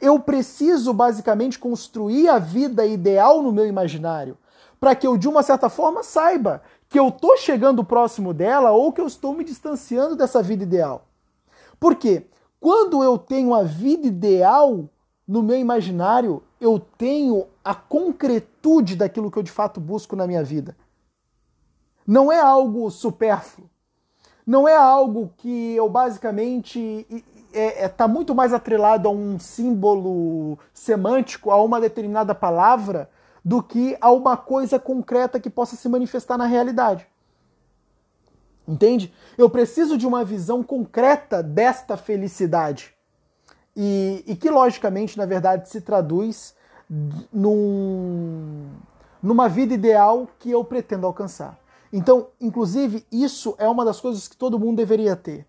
Eu preciso basicamente construir a vida ideal no meu imaginário para que eu de uma certa forma saiba que eu estou chegando próximo dela ou que eu estou me distanciando dessa vida ideal. Por quê? Quando eu tenho a vida ideal, no meu imaginário, eu tenho a concretude daquilo que eu de fato busco na minha vida. Não é algo supérfluo. Não é algo que eu basicamente está é, é, tá muito mais atrelado a um símbolo semântico, a uma determinada palavra, do que a uma coisa concreta que possa se manifestar na realidade. Entende? Eu preciso de uma visão concreta desta felicidade e, e que, logicamente, na verdade, se traduz num, numa vida ideal que eu pretendo alcançar. Então, inclusive, isso é uma das coisas que todo mundo deveria ter.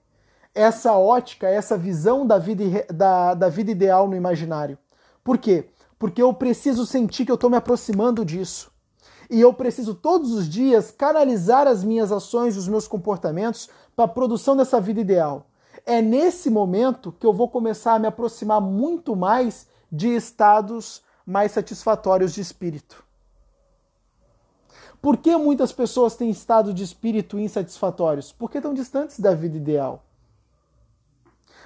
Essa ótica, essa visão da vida, da, da vida ideal no imaginário. Por quê? Porque eu preciso sentir que eu estou me aproximando disso. E eu preciso todos os dias canalizar as minhas ações, os meus comportamentos para a produção dessa vida ideal é nesse momento que eu vou começar a me aproximar muito mais de estados mais satisfatórios de espírito. Por que muitas pessoas têm estado de espírito insatisfatórios? Porque estão distantes da vida ideal.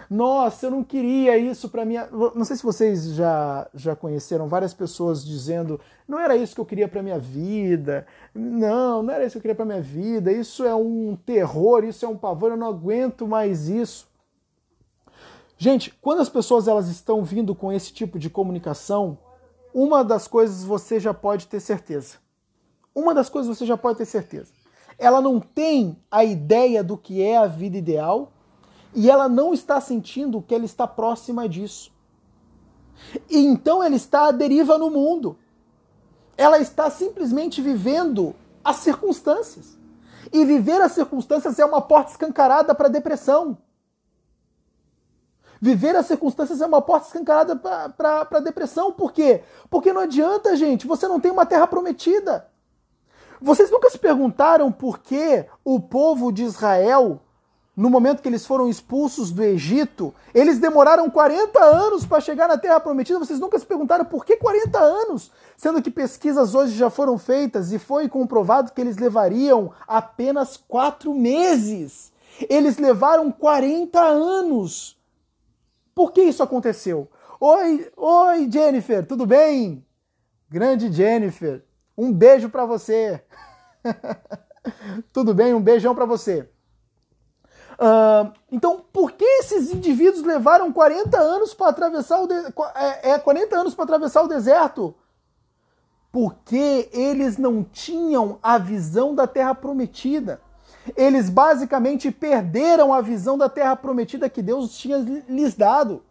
Nossa, eu não queria isso para minha. Não sei se vocês já, já conheceram várias pessoas dizendo: não era isso que eu queria para minha vida. Não, não era isso que eu queria para minha vida. Isso é um terror, isso é um pavor, eu não aguento mais isso. Gente, quando as pessoas elas estão vindo com esse tipo de comunicação, uma das coisas você já pode ter certeza. Uma das coisas você já pode ter certeza. Ela não tem a ideia do que é a vida ideal e ela não está sentindo que ela está próxima disso. E então ela está à deriva no mundo. Ela está simplesmente vivendo as circunstâncias. E viver as circunstâncias é uma porta escancarada para a depressão. Viver as circunstâncias é uma porta escancarada para a depressão. Por quê? Porque não adianta, gente, você não tem uma terra prometida. Vocês nunca se perguntaram por que o povo de Israel, no momento que eles foram expulsos do Egito, eles demoraram 40 anos para chegar na terra prometida? Vocês nunca se perguntaram por que 40 anos? Sendo que pesquisas hoje já foram feitas e foi comprovado que eles levariam apenas 4 meses. Eles levaram 40 anos por que isso aconteceu? Oi, oi Jennifer, tudo bem? Grande Jennifer, um beijo para você. tudo bem? Um beijão para você. Uh, então, por que esses indivíduos levaram 40 anos para atravessar o de... é, é 40 anos para atravessar o deserto? Porque eles não tinham a visão da terra prometida. Eles basicamente perderam a visão da terra prometida que Deus tinha lhes dado.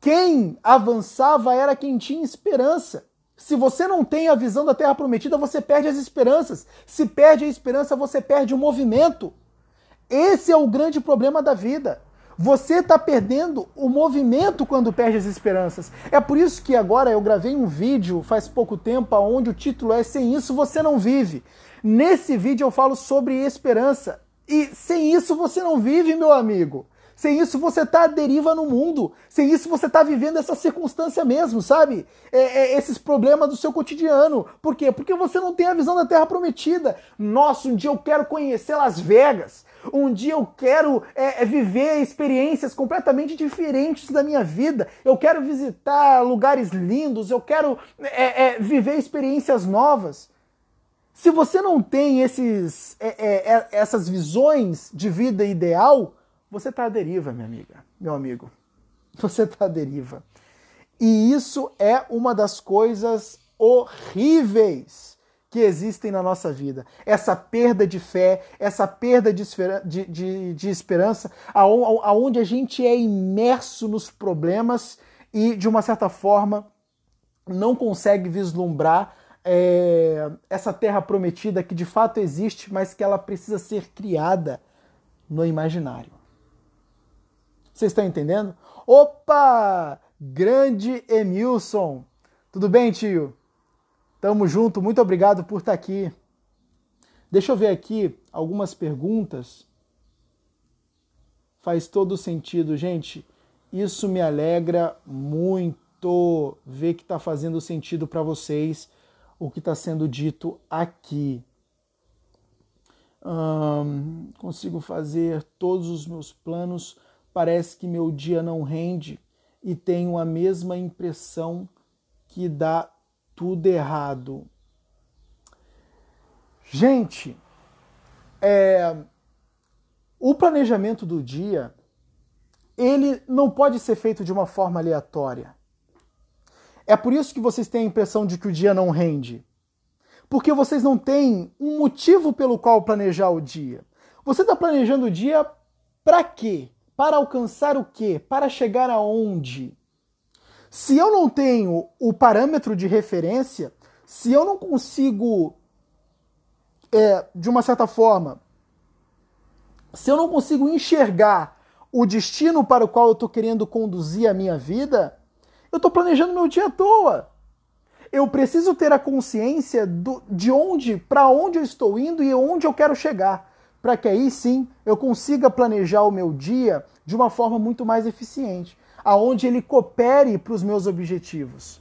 Quem avançava era quem tinha esperança. Se você não tem a visão da terra prometida, você perde as esperanças. Se perde a esperança, você perde o movimento. Esse é o grande problema da vida. Você está perdendo o movimento quando perde as esperanças. É por isso que agora eu gravei um vídeo faz pouco tempo onde o título é Sem isso você não vive. Nesse vídeo eu falo sobre esperança. E sem isso você não vive, meu amigo. Sem isso você está à deriva no mundo. Sem isso você está vivendo essa circunstância mesmo, sabe? É, é, esses problemas do seu cotidiano. Por quê? Porque você não tem a visão da Terra Prometida. Nossa, um dia eu quero conhecer Las Vegas. Um dia eu quero é, é viver experiências completamente diferentes da minha vida. Eu quero visitar lugares lindos. Eu quero é, é, viver experiências novas. Se você não tem esses, é, é, essas visões de vida ideal, você está à deriva, minha amiga, meu amigo. Você está à deriva. E isso é uma das coisas horríveis que existem na nossa vida. Essa perda de fé, essa perda de, de, de, de esperança, aonde a gente é imerso nos problemas e, de uma certa forma, não consegue vislumbrar é, essa terra prometida que de fato existe, mas que ela precisa ser criada no imaginário. Vocês estão entendendo? Opa! Grande Emilson! Tudo bem, tio? Tamo junto, muito obrigado por estar aqui. Deixa eu ver aqui algumas perguntas. Faz todo sentido, gente. Isso me alegra muito ver que está fazendo sentido para vocês o que está sendo dito aqui. Hum, consigo fazer todos os meus planos, parece que meu dia não rende e tenho a mesma impressão que dá tudo errado. Gente, é, o planejamento do dia ele não pode ser feito de uma forma aleatória. É por isso que vocês têm a impressão de que o dia não rende. Porque vocês não têm um motivo pelo qual planejar o dia. Você está planejando o dia para quê? Para alcançar o quê? Para chegar aonde? Se eu não tenho o parâmetro de referência, se eu não consigo, é, de uma certa forma, se eu não consigo enxergar o destino para o qual eu estou querendo conduzir a minha vida, eu estou planejando meu dia à toa. Eu preciso ter a consciência do, de onde, para onde eu estou indo e onde eu quero chegar, para que aí sim eu consiga planejar o meu dia de uma forma muito mais eficiente, aonde ele coopere para os meus objetivos.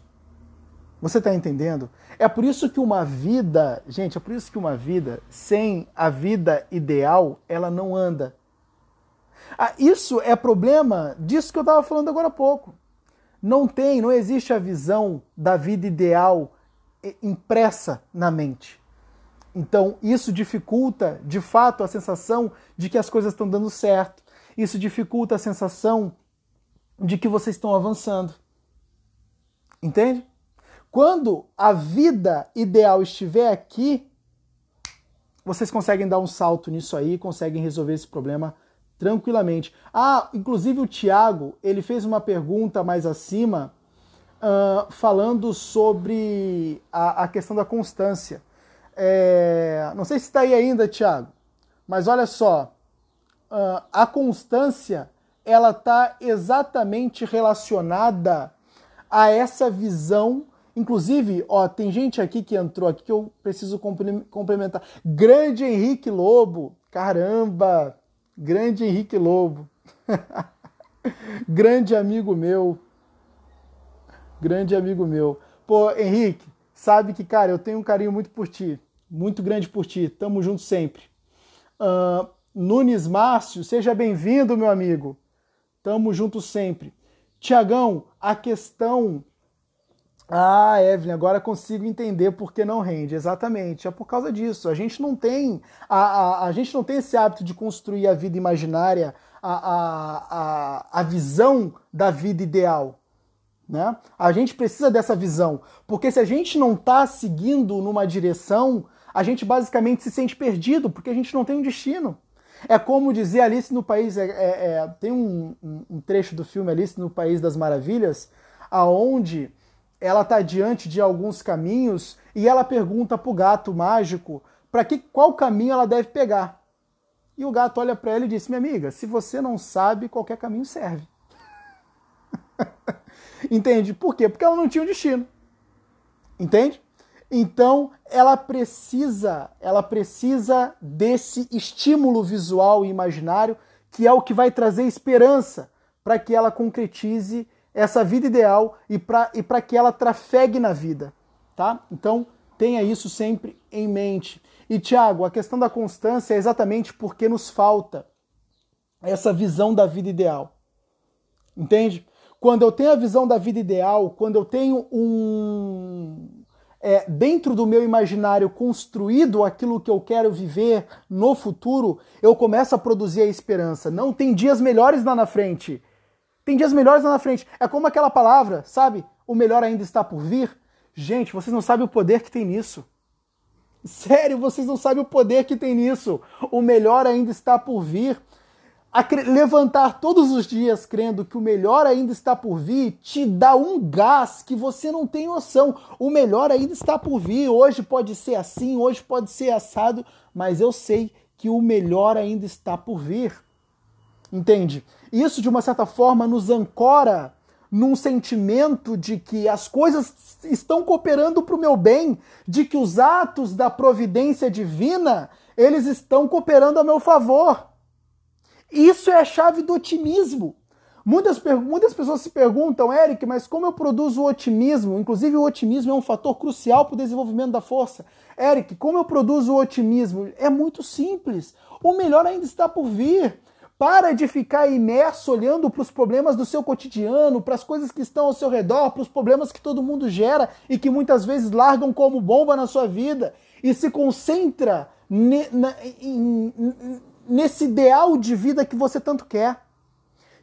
Você está entendendo? É por isso que uma vida, gente, é por isso que uma vida sem a vida ideal, ela não anda. Ah, isso é problema disso que eu estava falando agora há pouco não tem, não existe a visão da vida ideal impressa na mente. Então, isso dificulta, de fato, a sensação de que as coisas estão dando certo. Isso dificulta a sensação de que vocês estão avançando. Entende? Quando a vida ideal estiver aqui, vocês conseguem dar um salto nisso aí, conseguem resolver esse problema tranquilamente. Ah, inclusive o Tiago, ele fez uma pergunta mais acima, uh, falando sobre a, a, questão da constância. É, não sei se está aí ainda, Tiago, mas olha só, uh, a constância ela está exatamente relacionada a essa visão. Inclusive, ó, tem gente aqui que entrou aqui que eu preciso complementar. Grande Henrique Lobo, caramba, grande Henrique Lobo, grande amigo meu, grande amigo meu. Pô, Henrique, sabe que, cara, eu tenho um carinho muito por ti, muito grande por ti, tamo junto sempre. Uh, Nunes Márcio, seja bem-vindo, meu amigo, tamo junto sempre. Tiagão, a questão ah, Evelyn, agora consigo entender por que não rende. Exatamente, é por causa disso. A gente não tem a, a, a gente não tem esse hábito de construir a vida imaginária, a, a, a, a visão da vida ideal. Né? A gente precisa dessa visão, porque se a gente não está seguindo numa direção, a gente basicamente se sente perdido, porque a gente não tem um destino. É como dizer Alice no País, é, é, é, tem um, um, trecho do filme Alice no País das Maravilhas, aonde ela está diante de alguns caminhos e ela pergunta para o gato mágico para que qual caminho ela deve pegar. E o gato olha para ela e diz: Minha amiga, se você não sabe, qualquer caminho serve. Entende? Por quê? Porque ela não tinha um destino. Entende? Então, ela precisa, ela precisa desse estímulo visual e imaginário, que é o que vai trazer esperança para que ela concretize essa vida ideal e para e que ela trafegue na vida, tá? Então, tenha isso sempre em mente. E Tiago, a questão da constância é exatamente porque nos falta essa visão da vida ideal. Entende? Quando eu tenho a visão da vida ideal, quando eu tenho um. É, dentro do meu imaginário construído aquilo que eu quero viver no futuro, eu começo a produzir a esperança. Não tem dias melhores lá na frente. Tem dias melhores lá na frente. É como aquela palavra, sabe? O melhor ainda está por vir. Gente, vocês não sabem o poder que tem nisso. Sério, vocês não sabem o poder que tem nisso. O melhor ainda está por vir. Levantar todos os dias crendo que o melhor ainda está por vir te dá um gás que você não tem noção. O melhor ainda está por vir. Hoje pode ser assim, hoje pode ser assado, mas eu sei que o melhor ainda está por vir. Entende? Isso, de uma certa forma, nos ancora num sentimento de que as coisas estão cooperando para o meu bem, de que os atos da providência divina, eles estão cooperando a meu favor. Isso é a chave do otimismo. Muitas, muitas pessoas se perguntam, Eric, mas como eu produzo o otimismo? Inclusive, o otimismo é um fator crucial para o desenvolvimento da força. Eric, como eu produzo o otimismo? É muito simples. O melhor ainda está por vir. Para de ficar imerso olhando para os problemas do seu cotidiano, para as coisas que estão ao seu redor, para os problemas que todo mundo gera e que muitas vezes largam como bomba na sua vida e se concentra ne, na, em, nesse ideal de vida que você tanto quer.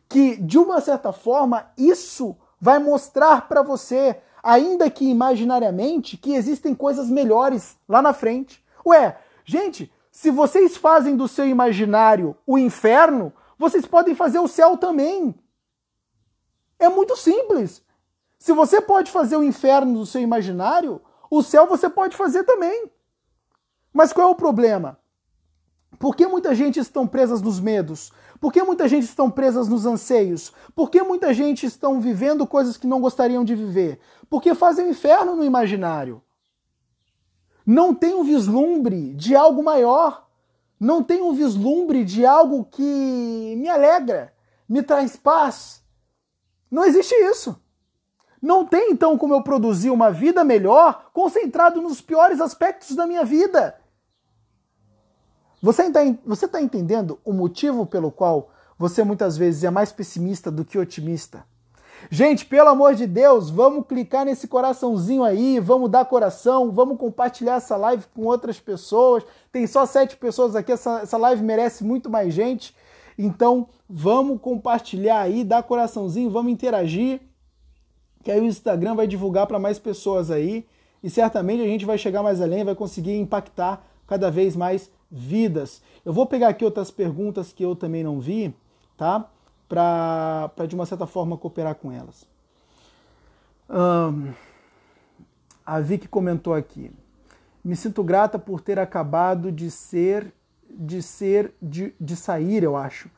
Que de uma certa forma isso vai mostrar para você, ainda que imaginariamente, que existem coisas melhores lá na frente. Ué, gente, se vocês fazem do seu imaginário o inferno, vocês podem fazer o céu também. É muito simples. Se você pode fazer o inferno do seu imaginário, o céu você pode fazer também. Mas qual é o problema? Por que muita gente estão presas nos medos? Por que muita gente estão presas nos anseios? Por que muita gente estão vivendo coisas que não gostariam de viver? Porque fazem o inferno no imaginário não tem um vislumbre de algo maior, não tem um vislumbre de algo que me alegra, me traz paz. Não existe isso. Não tem então como eu produzir uma vida melhor concentrado nos piores aspectos da minha vida. Você está você tá entendendo o motivo pelo qual você muitas vezes é mais pessimista do que otimista? Gente, pelo amor de Deus, vamos clicar nesse coraçãozinho aí, vamos dar coração, vamos compartilhar essa live com outras pessoas. Tem só sete pessoas aqui, essa, essa live merece muito mais gente. Então, vamos compartilhar aí, dar coraçãozinho, vamos interagir, que aí o Instagram vai divulgar para mais pessoas aí e certamente a gente vai chegar mais além, vai conseguir impactar cada vez mais vidas. Eu vou pegar aqui outras perguntas que eu também não vi, tá? Para de uma certa forma cooperar com elas. Um, a Vicky comentou aqui. Me sinto grata por ter acabado de ser, de ser, de, de sair, eu acho,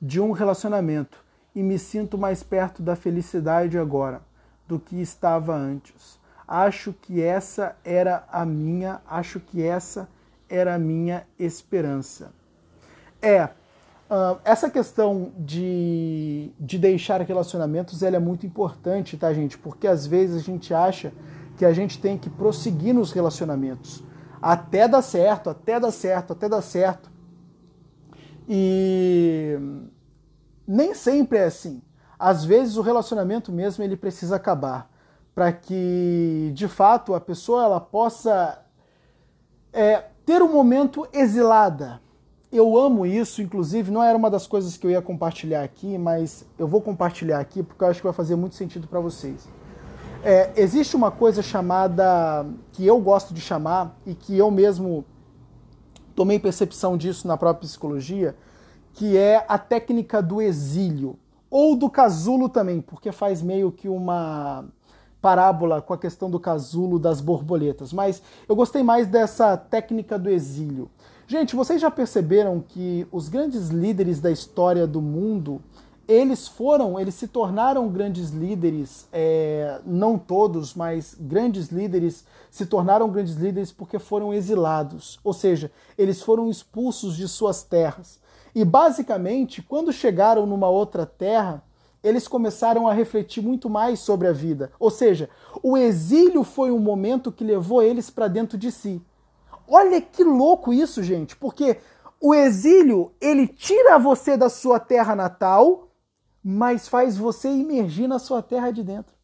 de um relacionamento e me sinto mais perto da felicidade agora do que estava antes. Acho que essa era a minha, acho que essa era a minha esperança. É, uh, essa questão de, de deixar relacionamentos ela é muito importante, tá, gente? Porque às vezes a gente acha que a gente tem que prosseguir nos relacionamentos até dar certo, até dar certo, até dar certo. E nem sempre é assim. Às vezes o relacionamento mesmo ele precisa acabar para que de fato a pessoa ela possa é, ter um momento exilada. Eu amo isso, inclusive, não era uma das coisas que eu ia compartilhar aqui, mas eu vou compartilhar aqui porque eu acho que vai fazer muito sentido para vocês. É, existe uma coisa chamada, que eu gosto de chamar, e que eu mesmo tomei percepção disso na própria psicologia, que é a técnica do exílio. Ou do casulo também, porque faz meio que uma parábola com a questão do casulo das borboletas, mas eu gostei mais dessa técnica do exílio. Gente, vocês já perceberam que os grandes líderes da história do mundo, eles foram, eles se tornaram grandes líderes, é, não todos, mas grandes líderes se tornaram grandes líderes porque foram exilados, ou seja, eles foram expulsos de suas terras. E basicamente, quando chegaram numa outra terra, eles começaram a refletir muito mais sobre a vida. Ou seja, o exílio foi um momento que levou eles para dentro de si. Olha que louco isso, gente, porque o exílio, ele tira você da sua terra natal, mas faz você imergir na sua terra de dentro.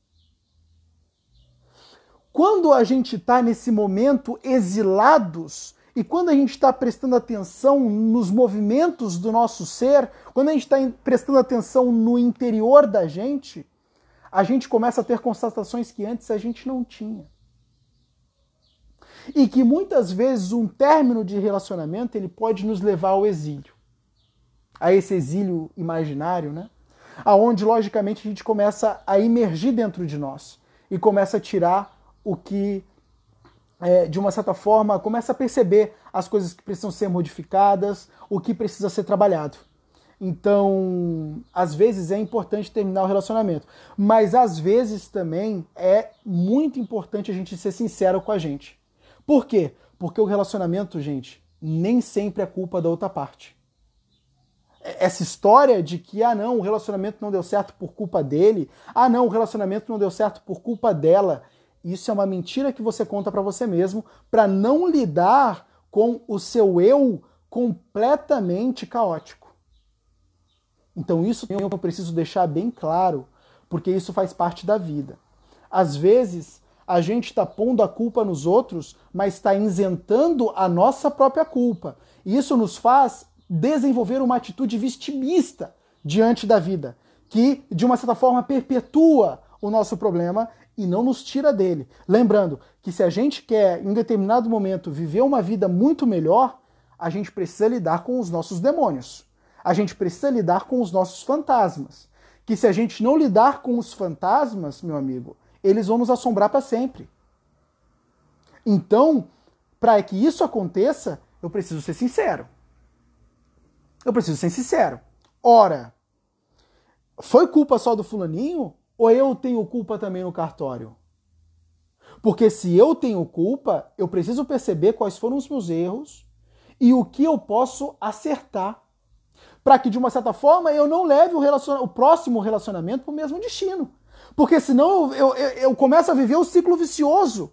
Quando a gente está nesse momento exilados, e quando a gente está prestando atenção nos movimentos do nosso ser, quando a gente está prestando atenção no interior da gente, a gente começa a ter constatações que antes a gente não tinha. E que muitas vezes um término de relacionamento ele pode nos levar ao exílio. A esse exílio imaginário, né? Aonde logicamente a gente começa a emergir dentro de nós e começa a tirar o que é, de uma certa forma, começa a perceber as coisas que precisam ser modificadas, o que precisa ser trabalhado. Então, às vezes é importante terminar o relacionamento, mas às vezes também é muito importante a gente ser sincero com a gente. Por quê? Porque o relacionamento, gente, nem sempre é culpa da outra parte. Essa história de que, ah, não, o relacionamento não deu certo por culpa dele, ah, não, o relacionamento não deu certo por culpa dela, isso é uma mentira que você conta para você mesmo para não lidar com o seu eu completamente caótico. Então isso eu preciso deixar bem claro, porque isso faz parte da vida. Às vezes a gente está pondo a culpa nos outros, mas está isentando a nossa própria culpa. E isso nos faz desenvolver uma atitude vitimista diante da vida, que de uma certa forma perpetua o nosso problema e não nos tira dele. Lembrando que se a gente quer, em determinado momento, viver uma vida muito melhor, a gente precisa lidar com os nossos demônios. A gente precisa lidar com os nossos fantasmas. Que se a gente não lidar com os fantasmas, meu amigo, eles vão nos assombrar para sempre. Então, para que isso aconteça, eu preciso ser sincero. Eu preciso ser sincero. Ora, foi culpa só do fulaninho? Ou eu tenho culpa também no cartório? Porque se eu tenho culpa, eu preciso perceber quais foram os meus erros e o que eu posso acertar. Para que, de uma certa forma, eu não leve o, relaciona o próximo relacionamento para o mesmo destino. Porque senão eu, eu, eu começo a viver o um ciclo vicioso,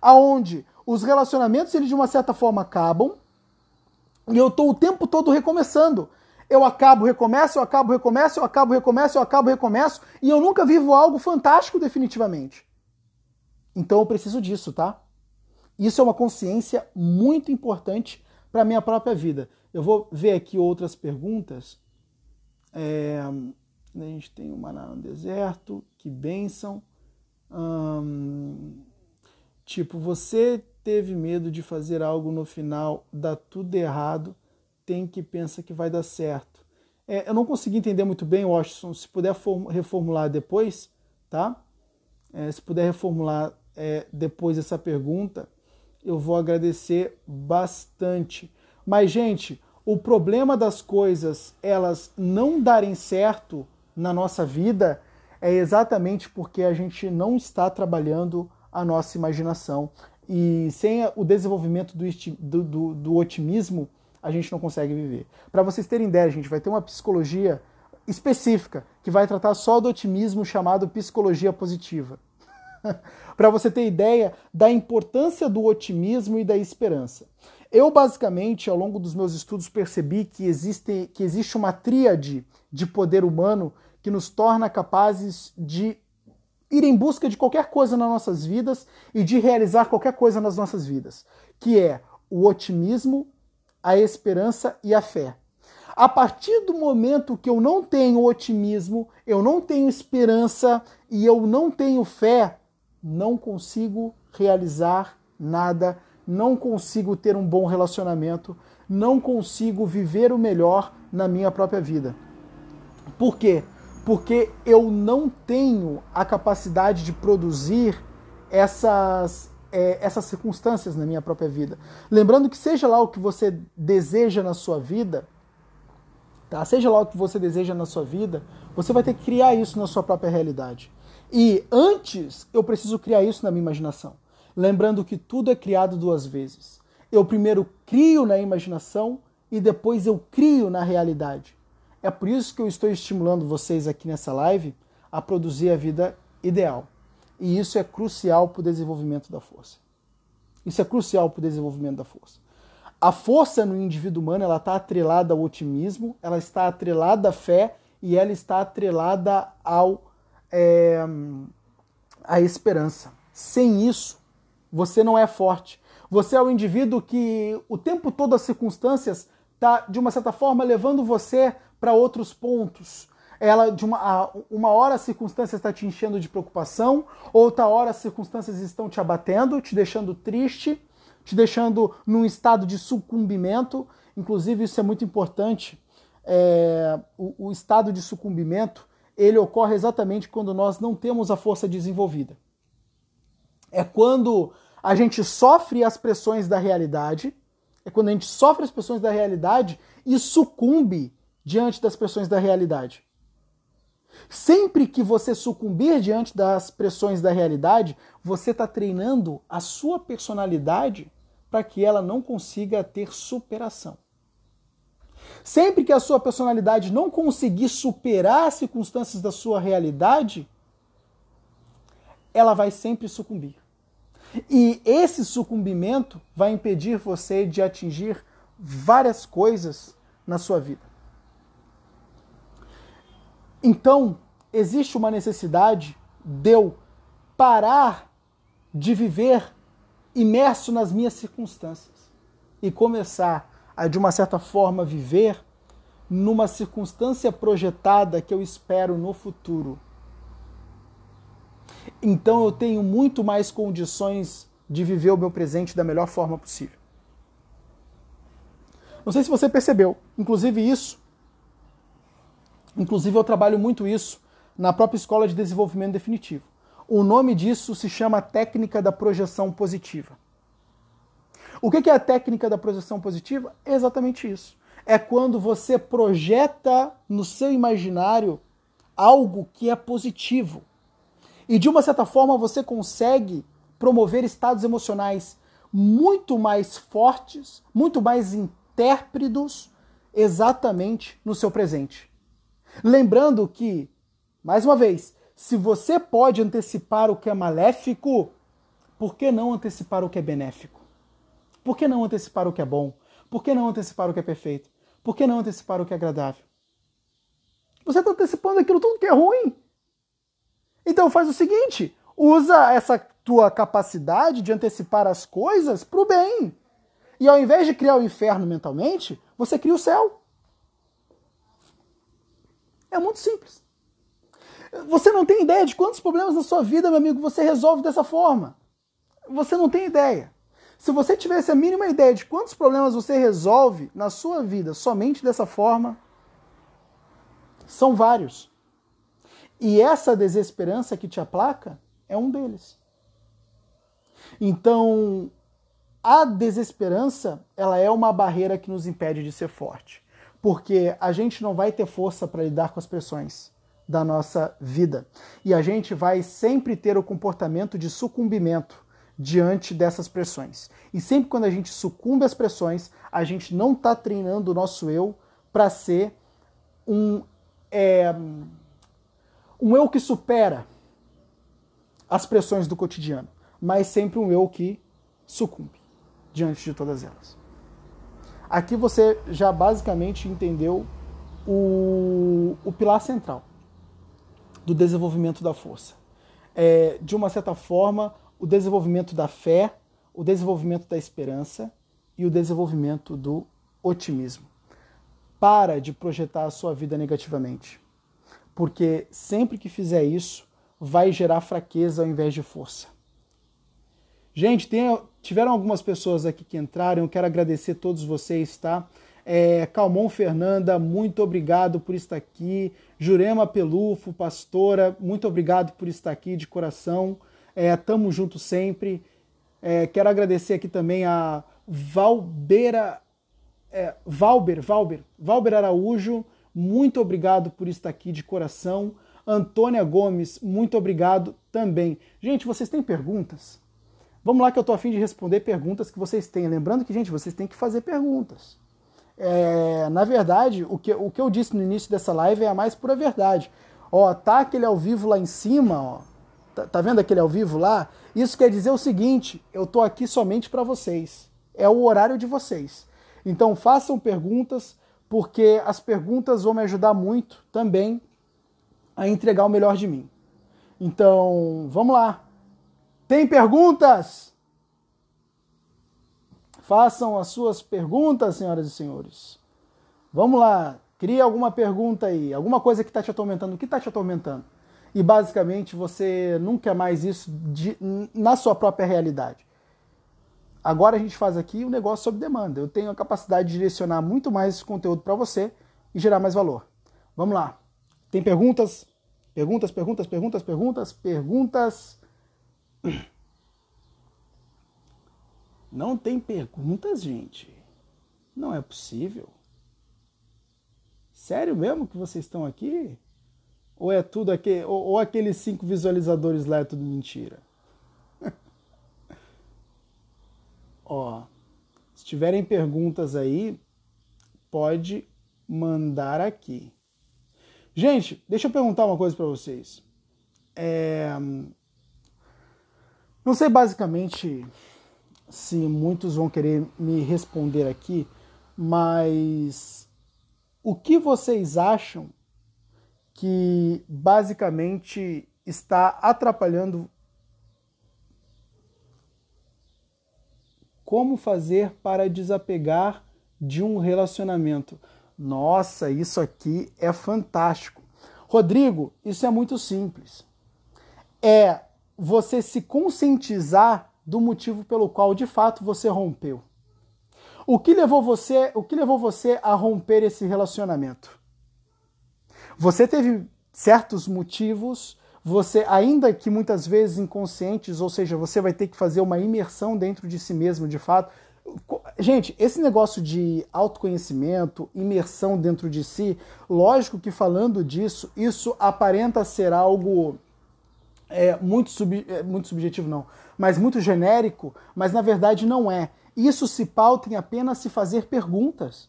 aonde os relacionamentos, eles de uma certa forma acabam, e eu estou o tempo todo recomeçando eu acabo, recomeço, eu acabo, recomeço, eu acabo, recomeço, eu acabo, recomeço, e eu nunca vivo algo fantástico definitivamente. Então eu preciso disso, tá? Isso é uma consciência muito importante para minha própria vida. Eu vou ver aqui outras perguntas. É, a gente tem maná no deserto, que bênção. Hum, tipo, você teve medo de fazer algo no final, dá tudo errado, tem que pensar que vai dar certo. É, eu não consegui entender muito bem, Washington. Se puder reformular depois, tá? É, se puder reformular é, depois essa pergunta, eu vou agradecer bastante. Mas, gente, o problema das coisas elas não darem certo na nossa vida é exatamente porque a gente não está trabalhando a nossa imaginação. E sem o desenvolvimento do, do, do otimismo, a gente não consegue viver. Para vocês terem ideia, a gente vai ter uma psicologia específica que vai tratar só do otimismo chamado psicologia positiva. Para você ter ideia da importância do otimismo e da esperança. Eu, basicamente, ao longo dos meus estudos, percebi que existe, que existe uma tríade de poder humano que nos torna capazes de ir em busca de qualquer coisa nas nossas vidas e de realizar qualquer coisa nas nossas vidas, que é o otimismo, a esperança e a fé. A partir do momento que eu não tenho otimismo, eu não tenho esperança e eu não tenho fé, não consigo realizar nada, não consigo ter um bom relacionamento, não consigo viver o melhor na minha própria vida. Por quê? Porque eu não tenho a capacidade de produzir essas é, essas circunstâncias na minha própria vida. Lembrando que seja lá o que você deseja na sua vida, tá? Seja lá o que você deseja na sua vida, você vai ter que criar isso na sua própria realidade. E antes eu preciso criar isso na minha imaginação. Lembrando que tudo é criado duas vezes. Eu primeiro crio na imaginação e depois eu crio na realidade. É por isso que eu estou estimulando vocês aqui nessa live a produzir a vida ideal. E isso é crucial para o desenvolvimento da força. Isso é crucial para o desenvolvimento da força. A força no indivíduo humano ela está atrelada ao otimismo, ela está atrelada à fé e ela está atrelada ao é, à esperança. Sem isso, você não é forte. Você é o indivíduo que o tempo todo as circunstâncias está de uma certa forma levando você para outros pontos ela de uma, uma hora a circunstância está te enchendo de preocupação, outra hora as circunstâncias estão te abatendo, te deixando triste, te deixando num estado de sucumbimento. Inclusive, isso é muito importante. É, o, o estado de sucumbimento ele ocorre exatamente quando nós não temos a força desenvolvida. É quando a gente sofre as pressões da realidade, é quando a gente sofre as pressões da realidade e sucumbe diante das pressões da realidade. Sempre que você sucumbir diante das pressões da realidade, você está treinando a sua personalidade para que ela não consiga ter superação. Sempre que a sua personalidade não conseguir superar as circunstâncias da sua realidade, ela vai sempre sucumbir. E esse sucumbimento vai impedir você de atingir várias coisas na sua vida. Então, existe uma necessidade de eu parar de viver imerso nas minhas circunstâncias e começar a, de uma certa forma, viver numa circunstância projetada que eu espero no futuro. Então eu tenho muito mais condições de viver o meu presente da melhor forma possível. Não sei se você percebeu, inclusive isso Inclusive, eu trabalho muito isso na própria Escola de Desenvolvimento Definitivo. O nome disso se chama técnica da projeção positiva. O que é a técnica da projeção positiva? É exatamente isso. É quando você projeta no seu imaginário algo que é positivo. E de uma certa forma você consegue promover estados emocionais muito mais fortes, muito mais intérpredos exatamente no seu presente. Lembrando que, mais uma vez, se você pode antecipar o que é maléfico, por que não antecipar o que é benéfico? Por que não antecipar o que é bom? Por que não antecipar o que é perfeito? Por que não antecipar o que é agradável? Você está antecipando aquilo tudo que é ruim. Então faz o seguinte: usa essa tua capacidade de antecipar as coisas para o bem. E ao invés de criar o inferno mentalmente, você cria o céu. É muito simples. Você não tem ideia de quantos problemas na sua vida, meu amigo, você resolve dessa forma. Você não tem ideia. Se você tivesse a mínima ideia de quantos problemas você resolve na sua vida somente dessa forma, são vários. E essa desesperança que te aplaca é um deles. Então, a desesperança, ela é uma barreira que nos impede de ser forte, porque a gente não vai ter força para lidar com as pressões da nossa vida. E a gente vai sempre ter o comportamento de sucumbimento diante dessas pressões. E sempre quando a gente sucumbe às pressões, a gente não está treinando o nosso eu para ser um, é, um eu que supera as pressões do cotidiano, mas sempre um eu que sucumbe diante de todas elas. Aqui você já basicamente entendeu o, o pilar central do desenvolvimento da força. É, de uma certa forma, o desenvolvimento da fé, o desenvolvimento da esperança e o desenvolvimento do otimismo. Para de projetar a sua vida negativamente, porque sempre que fizer isso, vai gerar fraqueza ao invés de força. Gente, tem, tiveram algumas pessoas aqui que entraram, eu quero agradecer todos vocês, tá? É, Calmon Fernanda, muito obrigado por estar aqui. Jurema Pelufo, pastora, muito obrigado por estar aqui de coração. É, tamo junto sempre. É, quero agradecer aqui também a Valbeira, é, Valber, Valber, Valber Araújo, muito obrigado por estar aqui de coração. Antônia Gomes, muito obrigado também. Gente, vocês têm perguntas? Vamos lá que eu tô afim de responder perguntas que vocês têm. Lembrando que, gente, vocês têm que fazer perguntas. É, na verdade, o que, o que eu disse no início dessa live é a mais pura verdade. Ó, tá aquele ao vivo lá em cima, ó. Tá, tá vendo aquele ao vivo lá? Isso quer dizer o seguinte: eu tô aqui somente para vocês. É o horário de vocês. Então façam perguntas, porque as perguntas vão me ajudar muito também a entregar o melhor de mim. Então, vamos lá. Tem perguntas? Façam as suas perguntas, senhoras e senhores. Vamos lá, cria alguma pergunta aí, alguma coisa que está te atormentando. O que está te atormentando? E basicamente você quer mais isso de, na sua própria realidade. Agora a gente faz aqui um negócio sob demanda. Eu tenho a capacidade de direcionar muito mais esse conteúdo para você e gerar mais valor. Vamos lá. Tem perguntas? Perguntas, perguntas, perguntas, perguntas, perguntas. Não tem perguntas, gente? Não é possível. Sério mesmo que vocês estão aqui? Ou é tudo aqui, ou, ou aqueles cinco visualizadores lá é tudo mentira? Ó, se tiverem perguntas aí, pode mandar aqui. Gente, deixa eu perguntar uma coisa para vocês. É... Não sei basicamente se muitos vão querer me responder aqui, mas o que vocês acham que basicamente está atrapalhando como fazer para desapegar de um relacionamento? Nossa, isso aqui é fantástico. Rodrigo, isso é muito simples. É você se conscientizar do motivo pelo qual de fato você rompeu. O que levou você, o que levou você a romper esse relacionamento? Você teve certos motivos, você ainda que muitas vezes inconscientes, ou seja, você vai ter que fazer uma imersão dentro de si mesmo, de fato. Gente, esse negócio de autoconhecimento, imersão dentro de si, lógico que falando disso, isso aparenta ser algo é, muito, sub, é, muito subjetivo, não, mas muito genérico, mas na verdade não é. Isso se pauta em apenas se fazer perguntas.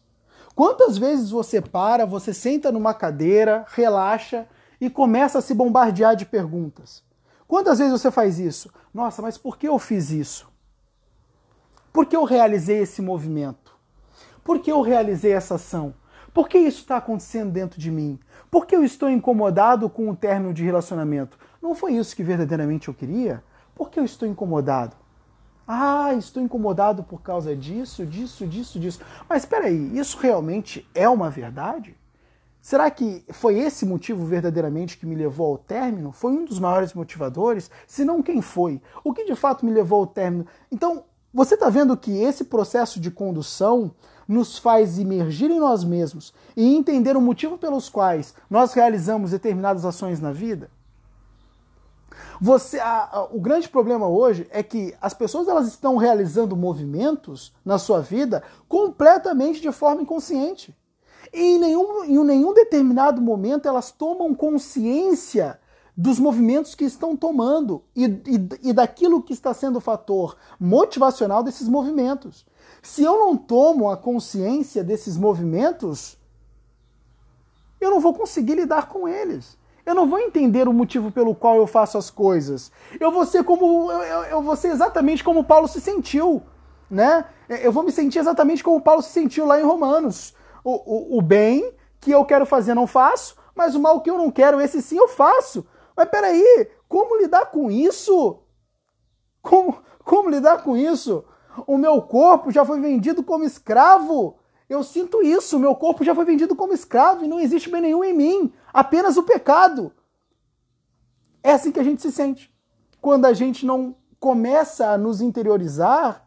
Quantas vezes você para, você senta numa cadeira, relaxa e começa a se bombardear de perguntas? Quantas vezes você faz isso? Nossa, mas por que eu fiz isso? Por que eu realizei esse movimento? Por que eu realizei essa ação? Por que isso está acontecendo dentro de mim? Por que eu estou incomodado com o término de relacionamento? Não foi isso que verdadeiramente eu queria? Por que eu estou incomodado? Ah, estou incomodado por causa disso, disso, disso, disso. Mas espera aí, isso realmente é uma verdade? Será que foi esse motivo verdadeiramente que me levou ao término? Foi um dos maiores motivadores? Se não, quem foi? O que de fato me levou ao término? Então, você está vendo que esse processo de condução nos faz imergir em nós mesmos e entender o motivo pelos quais nós realizamos determinadas ações na vida? Você, a, a, o grande problema hoje é que as pessoas elas estão realizando movimentos na sua vida completamente de forma inconsciente. E em nenhum, em nenhum determinado momento elas tomam consciência dos movimentos que estão tomando e, e, e daquilo que está sendo o fator motivacional desses movimentos. Se eu não tomo a consciência desses movimentos, eu não vou conseguir lidar com eles. Eu não vou entender o motivo pelo qual eu faço as coisas. Eu vou ser como eu, eu, eu vou ser exatamente como Paulo se sentiu, né? Eu vou me sentir exatamente como Paulo se sentiu lá em Romanos. O, o, o bem que eu quero fazer não faço, mas o mal que eu não quero, esse sim eu faço. Mas peraí, como lidar com isso? Como, como lidar com isso? O meu corpo já foi vendido como escravo. Eu sinto isso, meu corpo já foi vendido como escravo e não existe bem nenhum em mim, apenas o pecado. É assim que a gente se sente. Quando a gente não começa a nos interiorizar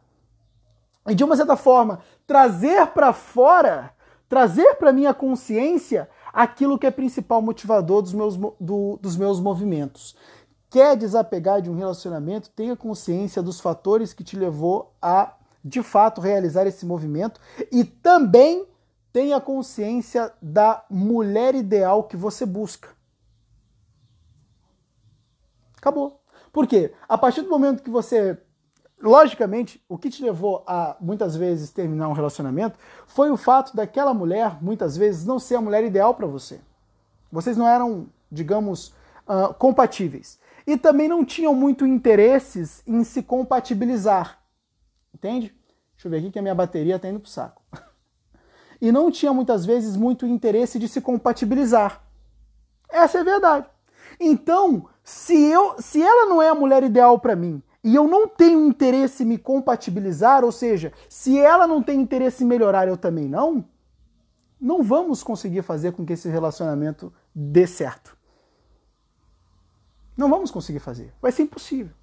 e, de uma certa forma, trazer para fora, trazer para minha consciência aquilo que é principal motivador dos meus, do, dos meus movimentos. Quer desapegar de um relacionamento, tenha consciência dos fatores que te levou a de fato realizar esse movimento e também tenha consciência da mulher ideal que você busca. Acabou. Por quê? A partir do momento que você. Logicamente, o que te levou a muitas vezes terminar um relacionamento foi o fato daquela mulher, muitas vezes, não ser a mulher ideal para você. Vocês não eram, digamos, uh, compatíveis. E também não tinham muito interesses em se compatibilizar. Entende? Deixa eu ver aqui que a minha bateria está indo pro saco. E não tinha muitas vezes muito interesse de se compatibilizar. Essa é a verdade. Então, se eu, se ela não é a mulher ideal para mim e eu não tenho interesse em me compatibilizar, ou seja, se ela não tem interesse em melhorar, eu também não, não vamos conseguir fazer com que esse relacionamento dê certo. Não vamos conseguir fazer. Vai ser impossível.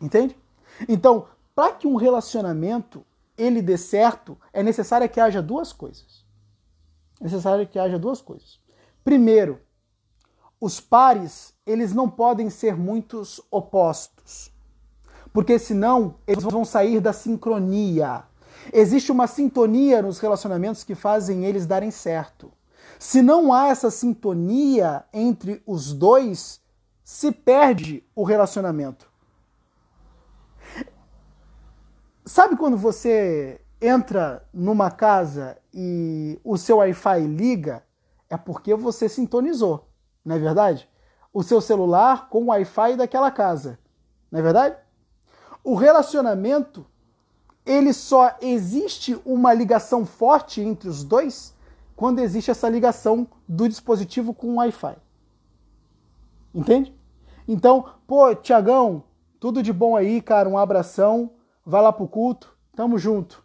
Entende? Então, para que um relacionamento ele dê certo, é necessário que haja duas coisas. É necessário que haja duas coisas. Primeiro, os pares, eles não podem ser muitos opostos. Porque senão eles vão sair da sincronia. Existe uma sintonia nos relacionamentos que fazem eles darem certo. Se não há essa sintonia entre os dois, se perde o relacionamento. Sabe quando você entra numa casa e o seu Wi-Fi liga? É porque você sintonizou, não é verdade? O seu celular com o Wi-Fi daquela casa, não é verdade? O relacionamento, ele só existe uma ligação forte entre os dois quando existe essa ligação do dispositivo com o Wi-Fi. Entende? Então, pô, Tiagão, tudo de bom aí, cara, um abração vai lá pro culto. Tamo junto.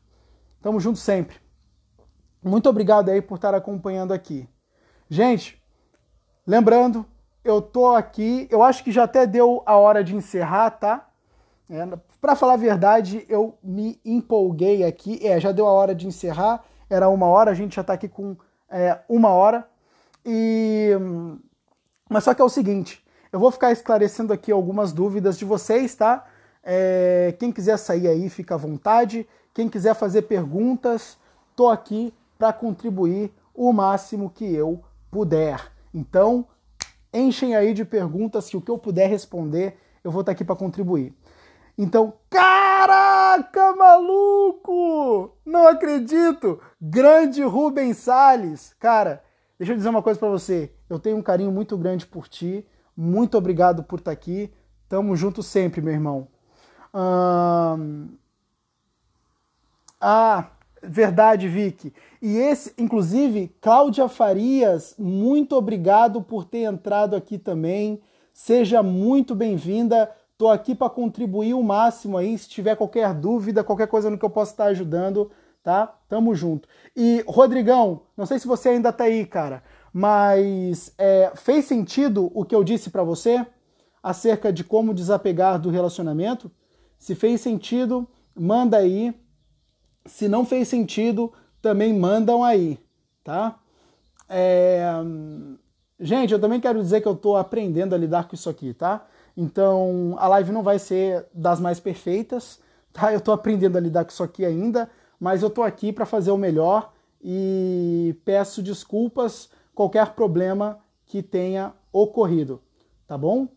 Tamo junto sempre. Muito obrigado aí por estar acompanhando aqui. Gente, lembrando, eu tô aqui, eu acho que já até deu a hora de encerrar, tá? É, para falar a verdade, eu me empolguei aqui. É, já deu a hora de encerrar. Era uma hora, a gente já tá aqui com é, uma hora. E mas só que é o seguinte, eu vou ficar esclarecendo aqui algumas dúvidas de vocês, tá? É, quem quiser sair aí, fica à vontade. Quem quiser fazer perguntas, tô aqui para contribuir o máximo que eu puder. Então, enchem aí de perguntas que o que eu puder responder, eu vou estar tá aqui para contribuir. Então, caraca, maluco! Não acredito! Grande Rubens Salles. Cara, deixa eu dizer uma coisa para você. Eu tenho um carinho muito grande por ti. Muito obrigado por estar tá aqui. Tamo junto sempre, meu irmão. Hum... Ah, verdade, Vicky. E esse, inclusive, Cláudia Farias, muito obrigado por ter entrado aqui também. Seja muito bem-vinda. Estou aqui para contribuir o máximo aí. Se tiver qualquer dúvida, qualquer coisa no que eu possa estar ajudando, tá? Tamo junto. E, Rodrigão, não sei se você ainda tá aí, cara, mas é, fez sentido o que eu disse para você acerca de como desapegar do relacionamento? Se fez sentido, manda aí. Se não fez sentido, também mandam aí, tá? É... Gente, eu também quero dizer que eu estou aprendendo a lidar com isso aqui, tá? Então, a live não vai ser das mais perfeitas, tá? Eu estou aprendendo a lidar com isso aqui ainda, mas eu estou aqui para fazer o melhor e peço desculpas qualquer problema que tenha ocorrido, tá bom?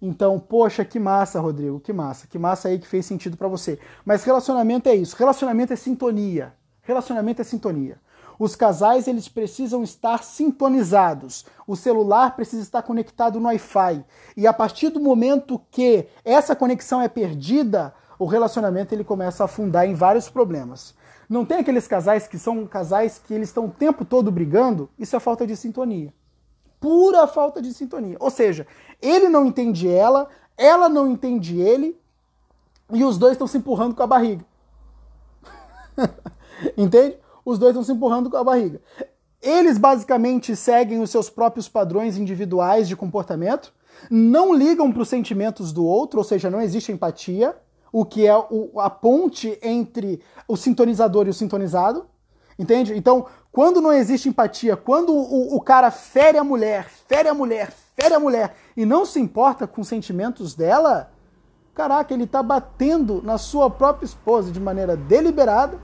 Então, poxa, que massa, Rodrigo, que massa, que massa aí que fez sentido para você. Mas relacionamento é isso, relacionamento é sintonia. Relacionamento é sintonia. Os casais eles precisam estar sintonizados. O celular precisa estar conectado no Wi-Fi. E a partir do momento que essa conexão é perdida, o relacionamento ele começa a afundar em vários problemas. Não tem aqueles casais que são casais que eles estão o tempo todo brigando? Isso é falta de sintonia. Pura falta de sintonia. Ou seja, ele não entende ela, ela não entende ele, e os dois estão se empurrando com a barriga. Entende? Os dois estão se empurrando com a barriga. Eles basicamente seguem os seus próprios padrões individuais de comportamento, não ligam para os sentimentos do outro, ou seja, não existe empatia, o que é o, a ponte entre o sintonizador e o sintonizado. Entende? Então, quando não existe empatia, quando o, o cara fere a mulher, fere a mulher, fere a mulher e não se importa com os sentimentos dela, caraca, ele está batendo na sua própria esposa de maneira deliberada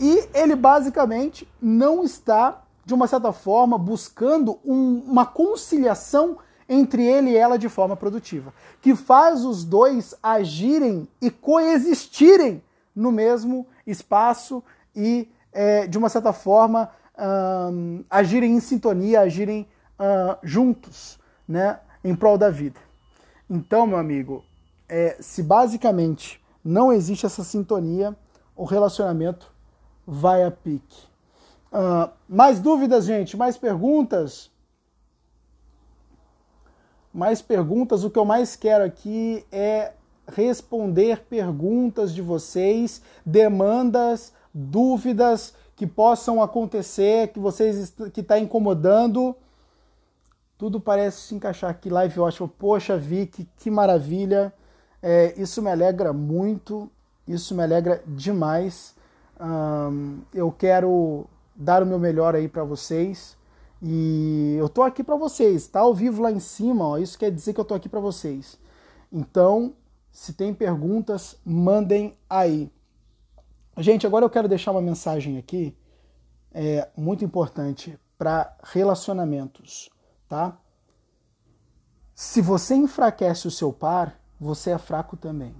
e ele basicamente não está, de uma certa forma, buscando um, uma conciliação entre ele e ela de forma produtiva, que faz os dois agirem e coexistirem no mesmo espaço e, é, de uma certa forma, agirem em sintonia, agirem uh, juntos, né, em prol da vida. Então, meu amigo, é, se basicamente não existe essa sintonia, o relacionamento vai a pique. Uh, mais dúvidas, gente? Mais perguntas? Mais perguntas. O que eu mais quero aqui é responder perguntas de vocês, demandas, dúvidas que possam acontecer, que vocês que está incomodando. Tudo parece se encaixar aqui. Live ótimo. Poxa, Vicky, que maravilha. É, isso me alegra muito. Isso me alegra demais. eu quero dar o meu melhor aí para vocês. E eu tô aqui para vocês, tá ao vivo lá em cima, ó, isso quer dizer que eu tô aqui para vocês. Então, se tem perguntas, mandem aí. Gente, agora eu quero deixar uma mensagem aqui é, muito importante para relacionamentos, tá? Se você enfraquece o seu par, você é fraco também.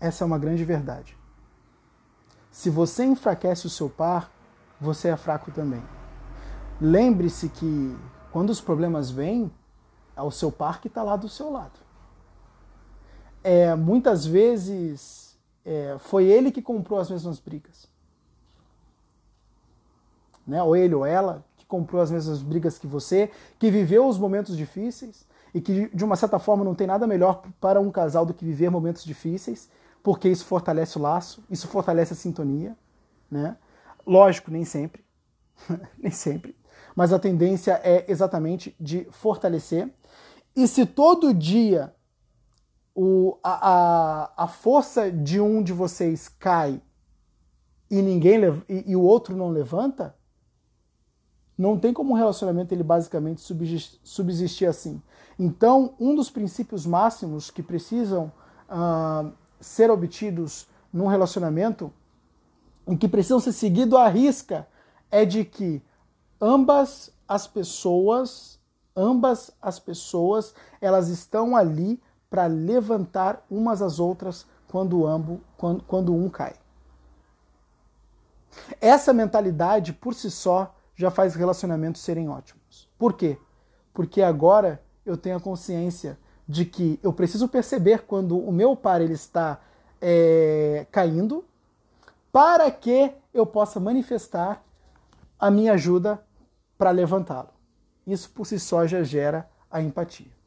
Essa é uma grande verdade. Se você enfraquece o seu par, você é fraco também. Lembre-se que quando os problemas vêm, é o seu par que está lá do seu lado é, muitas vezes é, foi ele que comprou as mesmas brigas. Né? Ou ele ou ela que comprou as mesmas brigas que você, que viveu os momentos difíceis e que de uma certa forma não tem nada melhor para um casal do que viver momentos difíceis, porque isso fortalece o laço, isso fortalece a sintonia, né? Lógico, nem sempre, nem sempre, mas a tendência é exatamente de fortalecer. E se todo dia o, a, a, a força de um de vocês cai e ninguém e, e, o outro não levanta, não tem como um relacionamento ele basicamente subsistir, subsistir assim. Então, um dos princípios máximos que precisam uh, ser obtidos num relacionamento, e que precisam ser seguidos à risca, é de que ambas as pessoas, ambas as pessoas, elas estão ali para levantar umas às outras quando, ambos, quando, quando um cai. Essa mentalidade por si só já faz relacionamentos serem ótimos. Por quê? Porque agora eu tenho a consciência de que eu preciso perceber quando o meu par ele está é, caindo, para que eu possa manifestar a minha ajuda para levantá-lo. Isso por si só já gera a empatia.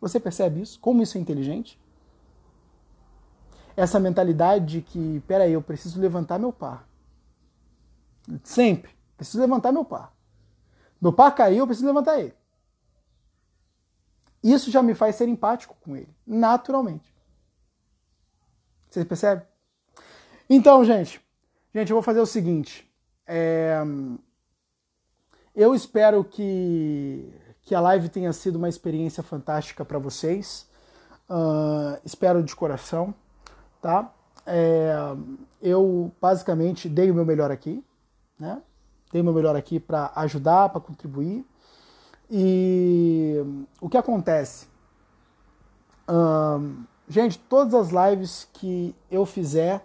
Você percebe isso? Como isso é inteligente? essa mentalidade de que, peraí, eu preciso levantar meu par. Sempre. Preciso levantar meu par. Meu par caiu, eu preciso levantar ele. Isso já me faz ser empático com ele, naturalmente. Vocês percebem? Então, gente, gente, eu vou fazer o seguinte. É... Eu espero que, que a live tenha sido uma experiência fantástica para vocês. Uh, espero de coração, tá? É... Eu basicamente dei o meu melhor aqui, né? Dei o meu melhor aqui para ajudar, para contribuir. E o que acontece? gente, todas as lives que eu fizer,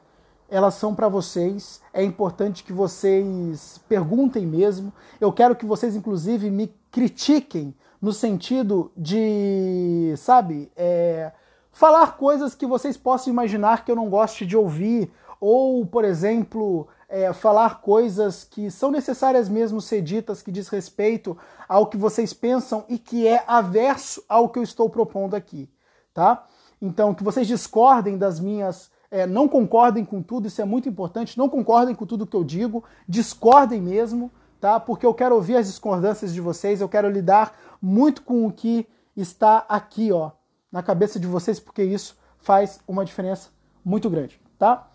elas são para vocês. É importante que vocês perguntem mesmo. Eu quero que vocês, inclusive, me critiquem no sentido de, sabe, é, falar coisas que vocês possam imaginar que eu não goste de ouvir, ou, por exemplo, é, falar coisas que são necessárias mesmo ser ditas, que diz respeito ao que vocês pensam e que é averso ao que eu estou propondo aqui, tá? Então, que vocês discordem das minhas. É, não concordem com tudo, isso é muito importante. Não concordem com tudo que eu digo, discordem mesmo, tá? Porque eu quero ouvir as discordâncias de vocês, eu quero lidar muito com o que está aqui, ó, na cabeça de vocês, porque isso faz uma diferença muito grande, tá?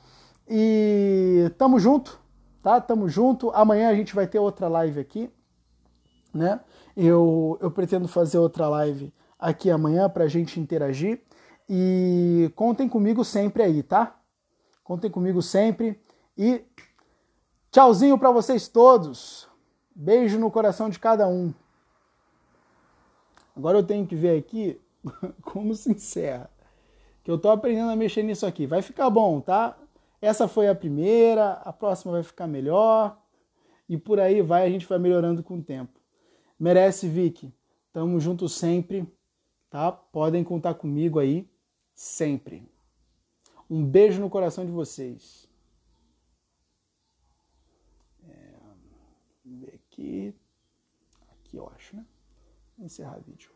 E tamo junto, tá? Tamo junto. Amanhã a gente vai ter outra live aqui, né? Eu, eu pretendo fazer outra live aqui amanhã pra gente interagir. E contem comigo sempre aí, tá? Contem comigo sempre. E tchauzinho para vocês todos. Beijo no coração de cada um. Agora eu tenho que ver aqui como se encerra. Que eu tô aprendendo a mexer nisso aqui. Vai ficar bom, tá? Essa foi a primeira, a próxima vai ficar melhor e por aí vai, a gente vai melhorando com o tempo. Merece, Vicky. Tamo junto sempre, tá? Podem contar comigo aí sempre. Um beijo no coração de vocês. É, vamos ver aqui. Aqui eu acho, né? Encerrar vídeo.